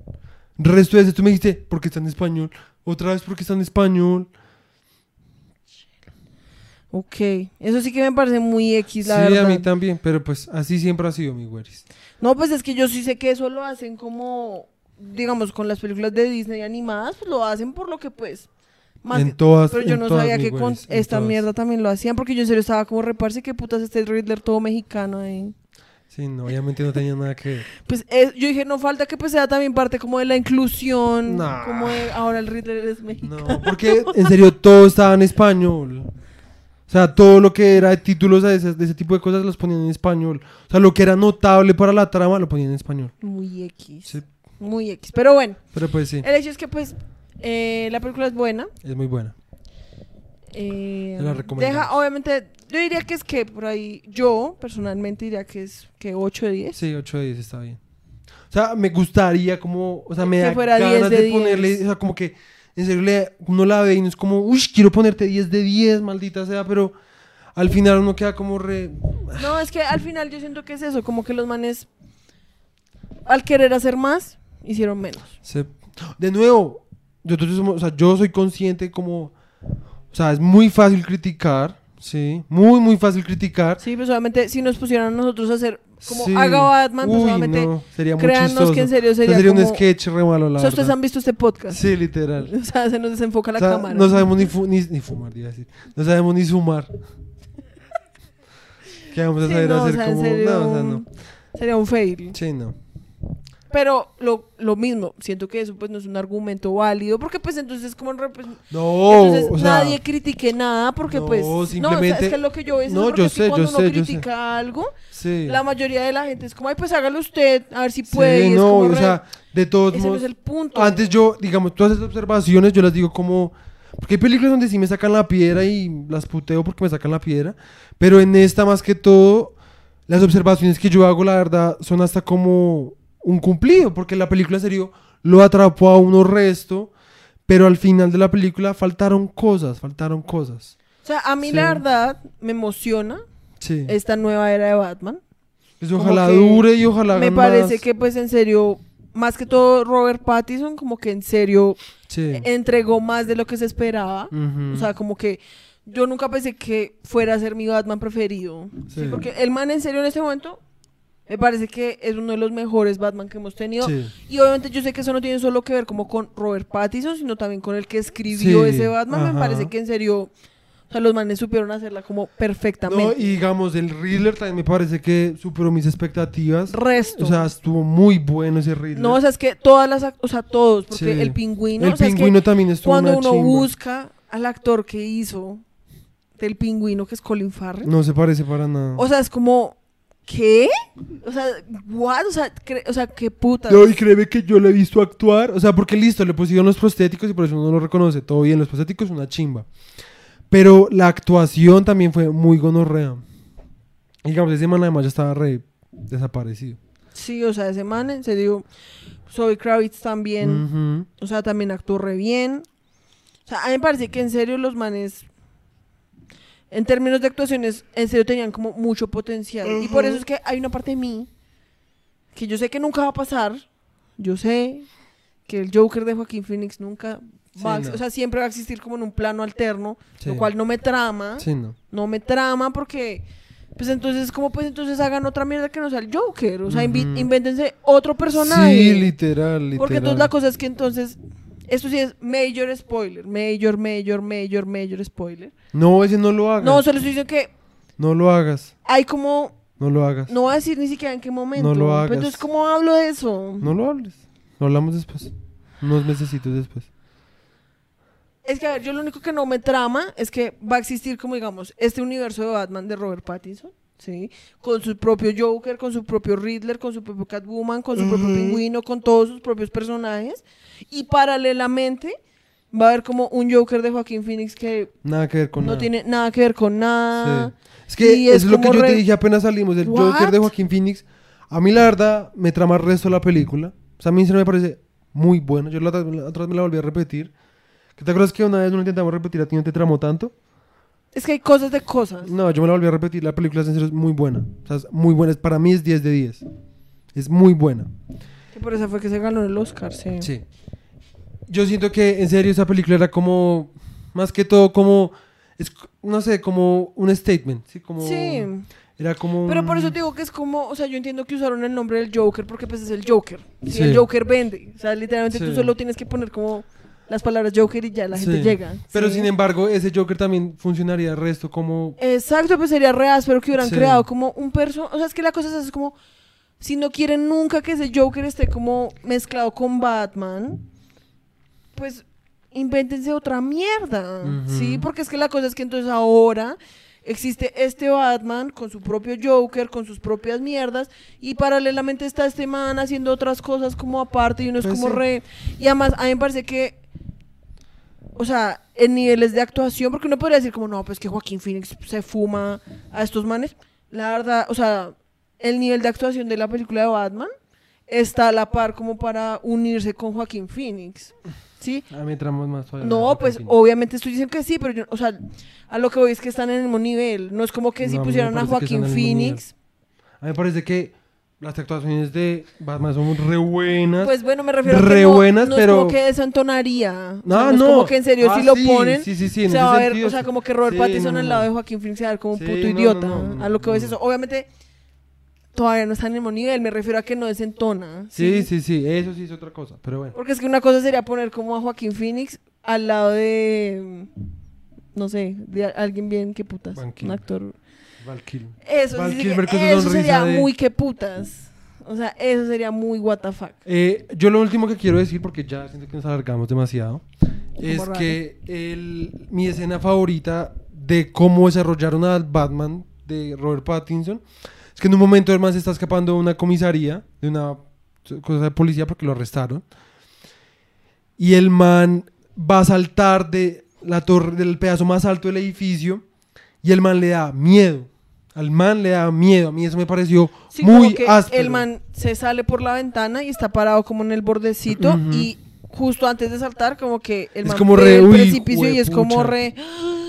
Resto de eso, tú me dijiste, porque está en español. Otra vez, porque está en español. Ok, eso sí que me parece muy X, Sí, la verdad. a mí también, pero pues así siempre ha sido mi güeris. No, pues es que yo sí sé que eso lo hacen como, digamos, con las películas de Disney animadas, pues lo hacen por lo que pues... Más En todas, pero yo en no todas, sabía que con esta todas. mierda también lo hacían, porque yo en serio estaba como reparse que putas este Riddler todo mexicano ahí. Sí, no, obviamente no tenía nada que ver. Pues yo dije, no falta que pues sea también parte como de la inclusión, No. como de ahora el Riddler es mexicano. No, porque en serio todo estaba en español. O sea, todo lo que era de títulos de ese, de ese tipo de cosas los ponían en español. O sea, lo que era notable para la trama lo ponían en español. Muy X. Sí, Muy X. Pero bueno, pero pues sí, el hecho es que pues eh, la película es buena. es muy buena. Eh, la deja, obviamente, yo diría que es que por ahí, yo personalmente diría que es que 8 de 10. Sí, 8 de 10 está bien. O sea, me gustaría como, o sea, me Que da fuera 10 ganas de, de 10. ponerle, o sea, como que en serio uno la ve y no es como, uy, quiero ponerte 10 de 10, maldita sea, pero al final uno queda como re... No, es que al final yo siento que es eso, como que los manes, al querer hacer más, hicieron menos. se- De nuevo, nosotros somos, o sea, yo soy consciente como, o sea, es muy fácil criticar, sí, muy, muy fácil criticar. Sí, pues obviamente si nos pusieran a nosotros a hacer como Sí. haga Batman, pues Uy, obviamente no, sería muy chistoso. que en serio sería, un como... sketch re malo, la O sea, ustedes han visto este podcast. Sí, literal. (laughs) O sea, se nos desenfoca la O sea, cámara. No sabemos ni, fu- ni, ni fumar, iba a decir. No sabemos ni sumar. (laughs) ¿Qué vamos a Sí, saber no, o hacer sea, como.? serio, No, o sea, no. Sería un fail. Sí, no. Pero lo, lo mismo, siento que eso pues no es un argumento válido, porque pues entonces como pues, No, entonces o sea. nadie critique nada, porque no, pues no, o sea, simplemente- es que lo que yo veo No, yo sé, cuando yo uno sé, yo sé. critica algo, Sí. la mayoría de la gente es como, ay, pues hágalo usted, a ver si Sí, puede. es no, como o sea, de todos ese no modos. es el punto. Antes yo, digamos, todas esas observaciones yo las digo como. Porque hay películas donde sí me sacan la piedra y las puteo porque me sacan la piedra. Pero en esta, más que todo, las observaciones que yo hago, la verdad, son hasta como un cumplido. Porque la película, en serio, lo atrapó a uno resto. Pero al final de la película faltaron cosas, faltaron cosas. O sea, a mí Sí. la verdad me emociona Sí. esta nueva era de Batman. Pues ojalá dure y ojalá Me parece más. que pues en serio, más que todo Robert Pattinson como que en serio Sí. entregó más de lo que se esperaba. Ujú. O sea, como que yo nunca pensé que fuera a ser mi Batman preferido. Sí, Sí. porque el man en serio en este momento me parece que es uno de los mejores Batman que hemos tenido. Sí. Y obviamente yo sé que eso no tiene solo que ver como con Robert Pattinson, sino también con el que escribió Sí, ese Batman. ajá. Me parece que en serio, o sea, los manes supieron hacerla como perfectamente. No, y digamos, el Riddler también me parece que superó mis expectativas. Resto. O sea, estuvo muy bueno ese Riddler. no, o sea, es que todas las, o sea, todos, porque Sí. el pingüino, el o sea, es que pingüino también estuvo cuando una uno chimba. busca al actor que hizo del pingüino, que es Colin Farrell, No se parece para nada. o sea, es como, ¿qué? O sea, what? O sea, o sea qué puta. No, y créeme que yo lo he visto actuar. O sea, porque listo, le pusieron los prostéticos y por eso uno lo reconoce. Todo bien, los prostéticos una chimba. Pero la actuación también fue muy gonorrea. Y digamos, ese man además ya estaba re desaparecido. Sí, o sea, ese man, en serio, Zoe Kravitz también, o sea, también actuó re bien. O sea, a mí me parece que en serio los manes, en términos de actuaciones, en serio tenían como mucho potencial. Y por eso es que hay una parte de mí que yo sé que nunca va a pasar. Yo sé que el Joker de Joaquín Phoenix nunca va a, Sí, no. o sea, siempre va a existir como en un plano alterno, Sí. lo cual no me trama. Sí, no. no me trama porque pues entonces como pues entonces hagan otra mierda que no sea el Joker o sea invi- Ujú. invéntense otro personaje Sí, literal, literal. porque entonces la cosa es que entonces esto sí es major spoiler major major major major spoiler No, ese no lo hagas. no solo estoy diciendo que No lo hagas. hay como No lo hagas. no voy a decir ni siquiera en qué momento No lo pero hagas. entonces cómo hablo de eso No lo hables. Lo hablamos después. Unos mesecitos después. es que a ver yo lo único que no me trama es que va a existir como digamos este universo de Batman de Robert Pattinson ¿sí? Con su propio Joker, con su propio Riddler, con su propio Catwoman, con su propio Ujú. pingüino, con todos sus propios personajes. Y paralelamente va a haber como un Joker de Joaquín Phoenix que Nada que ver con no nada. tiene nada que ver con nada. Sí. Es que Y es es lo que yo te re- dije apenas salimos. El ¿What? Joker de Joaquín Phoenix. A mí, la verdad, me trama el resto de la película. O sea, a mí se me parece muy bueno. Yo la otra, la otra vez me la volví a repetir. ¿Que ¿Te acuerdas que una vez no intentamos repetir? ¿A ti no te tramó tanto? Es que hay cosas de cosas. No, yo me la volví a repetir. La película, en serio, es muy buena. O sea, es muy buena. Para mí es 10 de 10. Es muy buena. Que por eso fue que se ganó el Oscar, sí. Sí. Yo siento que, en serio, esa película era como... Más que todo, como... Es, no sé, como un statement. Sí, como... Sí. Era como Pero por eso te digo que es como, o sea, yo entiendo que usaron el nombre del Joker porque pues es el Joker. Sí. el Joker vende. O sea, literalmente tú solo tienes que poner como las palabras Joker y ya la gente Sí. llega. Pero ¿sí? sin embargo, ese Joker también funcionaría el resto como... Exacto, pues sería real, pero que hubieran Sí. creado como un personaje. O sea, es que la cosa es así, es como. Si no quieren nunca que ese Joker esté como mezclado con Batman, pues invéntense otra mierda. ¿sí? Porque es que la cosa es que entonces ahora existe este Batman con su propio Joker, con sus propias mierdas, y paralelamente está este man haciendo otras cosas como aparte, y uno es Pues como sí. re... Y además, a mí me parece que, o sea, en niveles de actuación, porque uno podría decir como, no, pues que Joaquín Phoenix se fuma a estos manes, la verdad, o sea, el nivel de actuación de la película de Batman está a la par como para unirse con Joaquín Phoenix. ¿Sí? A mí entramos más todavía. No, pues obviamente estoy diciendo que sí, pero yo, o sea, a lo que voy es que están en el mismo nivel. No es como que si No, pusieran a Joaquín Phoenix. A mí me parece que las actuaciones de Batman son re buenas. Pues bueno, me refiero a que Re no, buenas, no pero- como que desentonaría. O sea, no, es no. como que en serio Ah, si lo sí, ponen, Sí, sí, sí. en se ese va a ver, o sea, como que Robert Sí, Pattinson no, al no, lado no. de Joaquín Phoenix se va a ver como un Sí, puto no, no, idiota. no, no, a lo que voy es no. eso. Obviamente todavía no está en el mismo nivel, me refiero a que no desentona. Sí, sí, sí. Eso sí es otra cosa. Pero bueno. Porque es que una cosa sería poner como a Joaquín Phoenix al lado de no sé, de alguien bien que putas, un actor Val Kilmer. Eso, Val Kilmer con eso sería de- muy que putas. O sea, eso sería muy what the fuck. Eh, yo lo último que quiero decir, porque ya siento que nos alargamos demasiado, es raro. que el- mi escena favorita de cómo desarrollaron al Batman de Robert Pattinson es que en un momento el man se está escapando de una comisaría, de una cosa de policía porque lo arrestaron, y el man va a saltar de la torre, del pedazo más alto del edificio, y el man le da miedo. Al man le da miedo. A mí eso me pareció Sí, muy áspero. el man se sale por la ventana y está parado como en el bordecito y justo antes de saltar como que el Es man como re, el uy, precipicio y es como re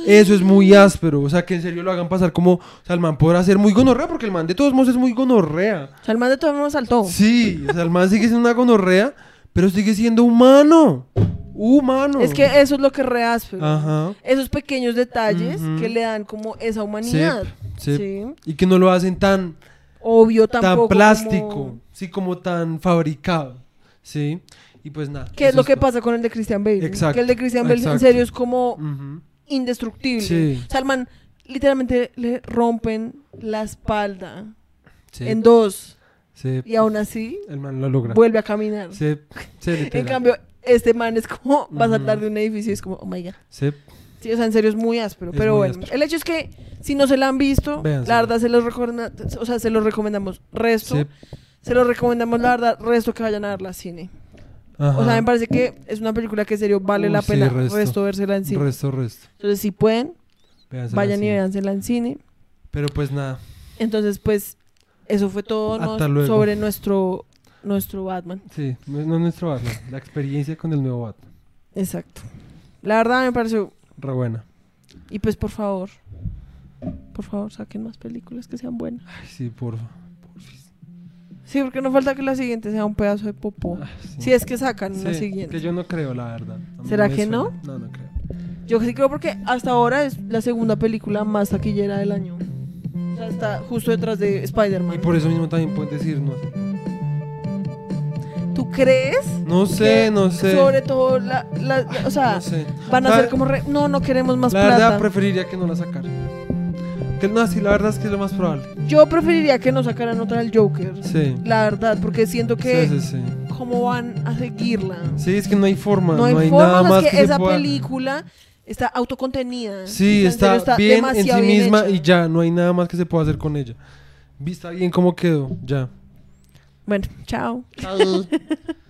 Eso es muy áspero. O sea, que en serio lo hagan pasar como. O sea, el man podrá ser muy gonorrea, porque el man de todos modos es muy gonorrea. o sea, el man de todas maneras saltó. Sí, o sea, el man sigue siendo una gonorrea, pero sigue siendo humano. Humano. Es que eso es lo que es re áspero. Ajá. Esos pequeños detalles que le dan como esa humanidad. Sí. Sí. Y que no lo hacen tan, Obvio tan plástico, como- sí, como tan fabricado. Sí. Y pues nada. ¿Qué es lo que pasa con el de Christian Bale? Exacto, Que el de Christian Bale en serio es como indestructible. Sí. O sea, al man literalmente le rompen la espalda Sí. en dos y aún así El man lo logra. vuelve a caminar. En cambio, este man es como va a saltar de un edificio y es como, oh my god. Sí. Sí, o sea, en serio es muy áspero. Es pero muy bueno, áspero. el hecho es que si no se la han visto, la verdad se los, recomenda- o sea, se los recomendamos. Resto, Sí. se los recomendamos, la verdad, resto que vayan a verla al cine. O sea, me parece que es una película que en serio vale la sí, pena resto. resto. vérsela en cine. Resto, resto. Entonces, si pueden, vayan y véansela en cine. Pero pues nada. Entonces, pues, eso fue todo sobre nuestro, nuestro Batman. Sí, no no es nuestro Batman. La experiencia con el nuevo Batman. Exacto. La verdad me pareció. Re buena. Y pues, por favor, por favor, saquen más películas que sean buenas. Ay, sí, porfa. porfis. Sí, porque no falta que la siguiente sea un pedazo de popó. Sí. Si es que sacan la Sí, siguiente. Que yo no creo, la verdad. ¿Será que suena. no? No, no creo. Yo sí creo porque hasta ahora es la segunda película más taquillera del año. O sea, está justo detrás de Spider-Man. Y por eso mismo también pueden decir, no sé. ¿Tú crees? No sé, no sé. Sobre todo, la, la- o sea, no sé. van a La- ser como re- no, no queremos más La plata. verdad, preferiría que no la sacaran. Que no, sí, la verdad es que es lo más probable. Yo preferiría que no sacaran otra del Joker. Sí. La verdad, porque siento que Sí, sí, sí. cómo van a seguirla. Sí, es que no hay forma. No hay, nada forma, o sea, más es que, que, se esa pueda- película está autocontenida. Sí, está, serio, bien en sí bien misma hecha. y ya, no hay nada más que se pueda hacer con ella. Vista bien cómo quedó, ya. Bueno, chao. Chao. (laughs)